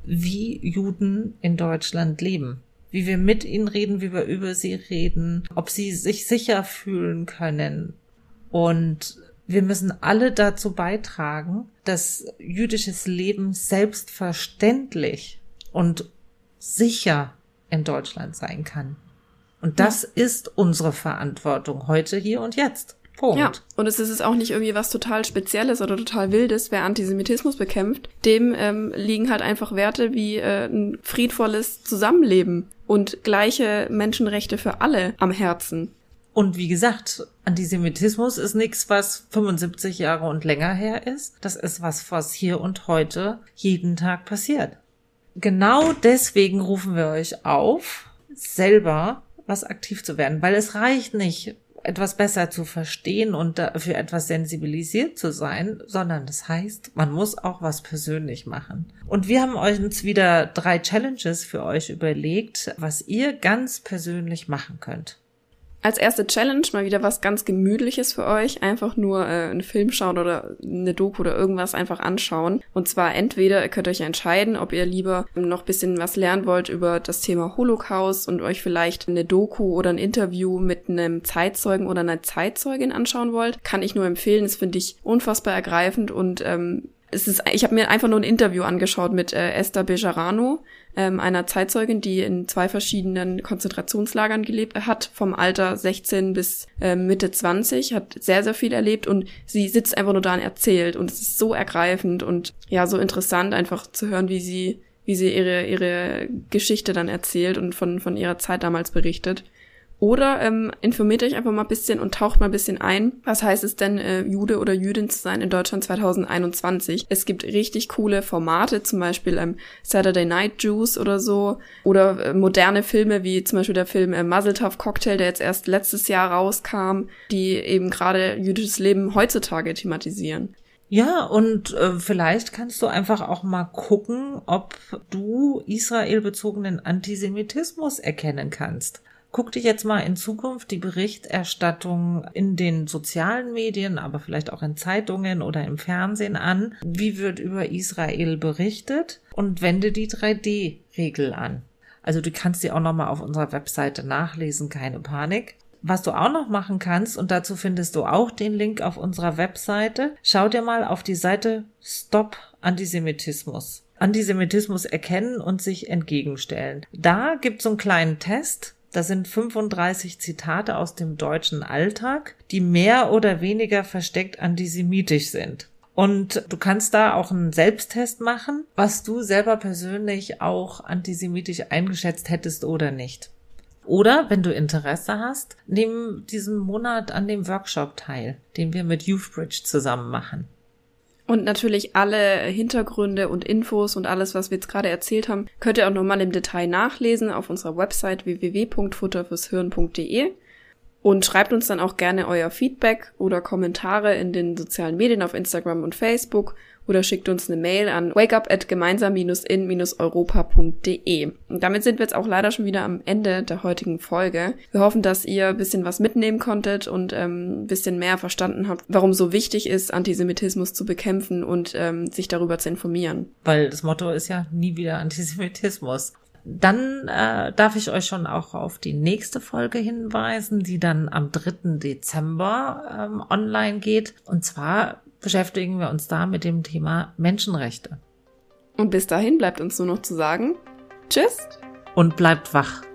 wie Juden in Deutschland leben. Wie wir mit ihnen reden, wie wir über sie reden, ob sie sich sicher fühlen können. Und wir müssen alle dazu beitragen, dass jüdisches Leben selbstverständlich und sicher in Deutschland sein kann. Und das ist unsere Verantwortung heute, hier und jetzt. Punkt. Ja, und es ist auch nicht irgendwie was total Spezielles oder total Wildes, wer Antisemitismus bekämpft. Dem ähm, liegen halt einfach Werte wie äh, ein friedvolles Zusammenleben und gleiche Menschenrechte für alle am Herzen. Und wie gesagt, Antisemitismus ist nichts, was 75 Jahre und länger her ist. Das ist was, was hier und heute jeden Tag passiert. Genau deswegen rufen wir euch auf, selber was aktiv zu werden, weil es reicht nicht, etwas besser zu verstehen und für etwas sensibilisiert zu sein, sondern das heißt, man muss auch was persönlich machen. Und wir haben uns wieder drei Challenges für euch überlegt, was ihr ganz persönlich machen könnt. Als erste Challenge mal wieder was ganz Gemütliches für euch. Einfach nur äh, einen Film schauen oder eine Doku oder irgendwas einfach anschauen. Und zwar entweder, ihr könnt euch entscheiden, ob ihr lieber noch bisschen was lernen wollt über das Thema Holocaust und euch vielleicht eine Doku oder ein Interview mit einem Zeitzeugen oder einer Zeitzeugin anschauen wollt. Kann ich nur empfehlen. Das finde ich unfassbar ergreifend und ähm, es ist, ich habe mir einfach nur ein Interview angeschaut mit äh, Esther Bejarano, ähm, einer Zeitzeugin, die in zwei verschiedenen Konzentrationslagern gelebt hat, vom Alter 16 bis äh, Mitte 20, hat sehr, sehr viel erlebt und sie sitzt einfach nur da und erzählt und es ist so ergreifend und ja, so interessant einfach zu hören, wie sie, wie sie ihre, ihre Geschichte dann erzählt und von, von ihrer Zeit damals berichtet. Oder ähm, informiert euch einfach mal ein bisschen und taucht mal ein bisschen ein. Was heißt es denn, äh, Jude oder Jüdin zu sein in Deutschland 2021? Es gibt richtig coole Formate, zum Beispiel ähm, Saturday Night Juice oder so. Oder äh, moderne Filme, wie zum Beispiel der Film äh, Muzzletough Cocktail, der jetzt erst letztes Jahr rauskam, die eben gerade jüdisches Leben heutzutage thematisieren. Ja, und äh, vielleicht kannst du einfach auch mal gucken, ob du israelbezogenen Antisemitismus erkennen kannst. Guck dich jetzt mal in Zukunft die Berichterstattung in den sozialen Medien, aber vielleicht auch in Zeitungen oder im Fernsehen an. Wie wird über Israel berichtet? Und wende die 3D-Regel an. Also du kannst die auch nochmal auf unserer Webseite nachlesen, keine Panik. Was du auch noch machen kannst, und dazu findest du auch den Link auf unserer Webseite, schau dir mal auf die Seite Stop Antisemitismus. Antisemitismus erkennen und sich entgegenstellen. Da gibt's so einen kleinen Test, das sind 35 Zitate aus dem deutschen Alltag, die mehr oder weniger versteckt antisemitisch sind. Und du kannst da auch einen Selbsttest machen, was du selber persönlich auch antisemitisch eingeschätzt hättest oder nicht. Oder wenn du Interesse hast, nimm diesen Monat an dem Workshop teil, den wir mit YouthBridge zusammen machen. Und natürlich alle Hintergründe und Infos und alles, was wir jetzt gerade erzählt haben, könnt ihr auch nochmal im Detail nachlesen auf unserer Website www.futterfürshirn.de. Und schreibt uns dann auch gerne euer Feedback oder Kommentare in den sozialen Medien auf Instagram und Facebook oder schickt uns eine Mail an wakeup at gemeinsam-in-europa.de. Und damit sind wir jetzt auch leider schon wieder am Ende der heutigen Folge. Wir hoffen, dass ihr ein bisschen was mitnehmen konntet und ähm, ein bisschen mehr verstanden habt, warum so wichtig ist, Antisemitismus zu bekämpfen und ähm, sich darüber zu informieren. Weil das Motto ist ja nie wieder Antisemitismus. Dann äh, darf ich euch schon auch auf die nächste Folge hinweisen, die dann am 3. Dezember ähm, online geht. Und zwar beschäftigen wir uns da mit dem Thema Menschenrechte. Und bis dahin bleibt uns nur noch zu sagen, tschüss und bleibt wach.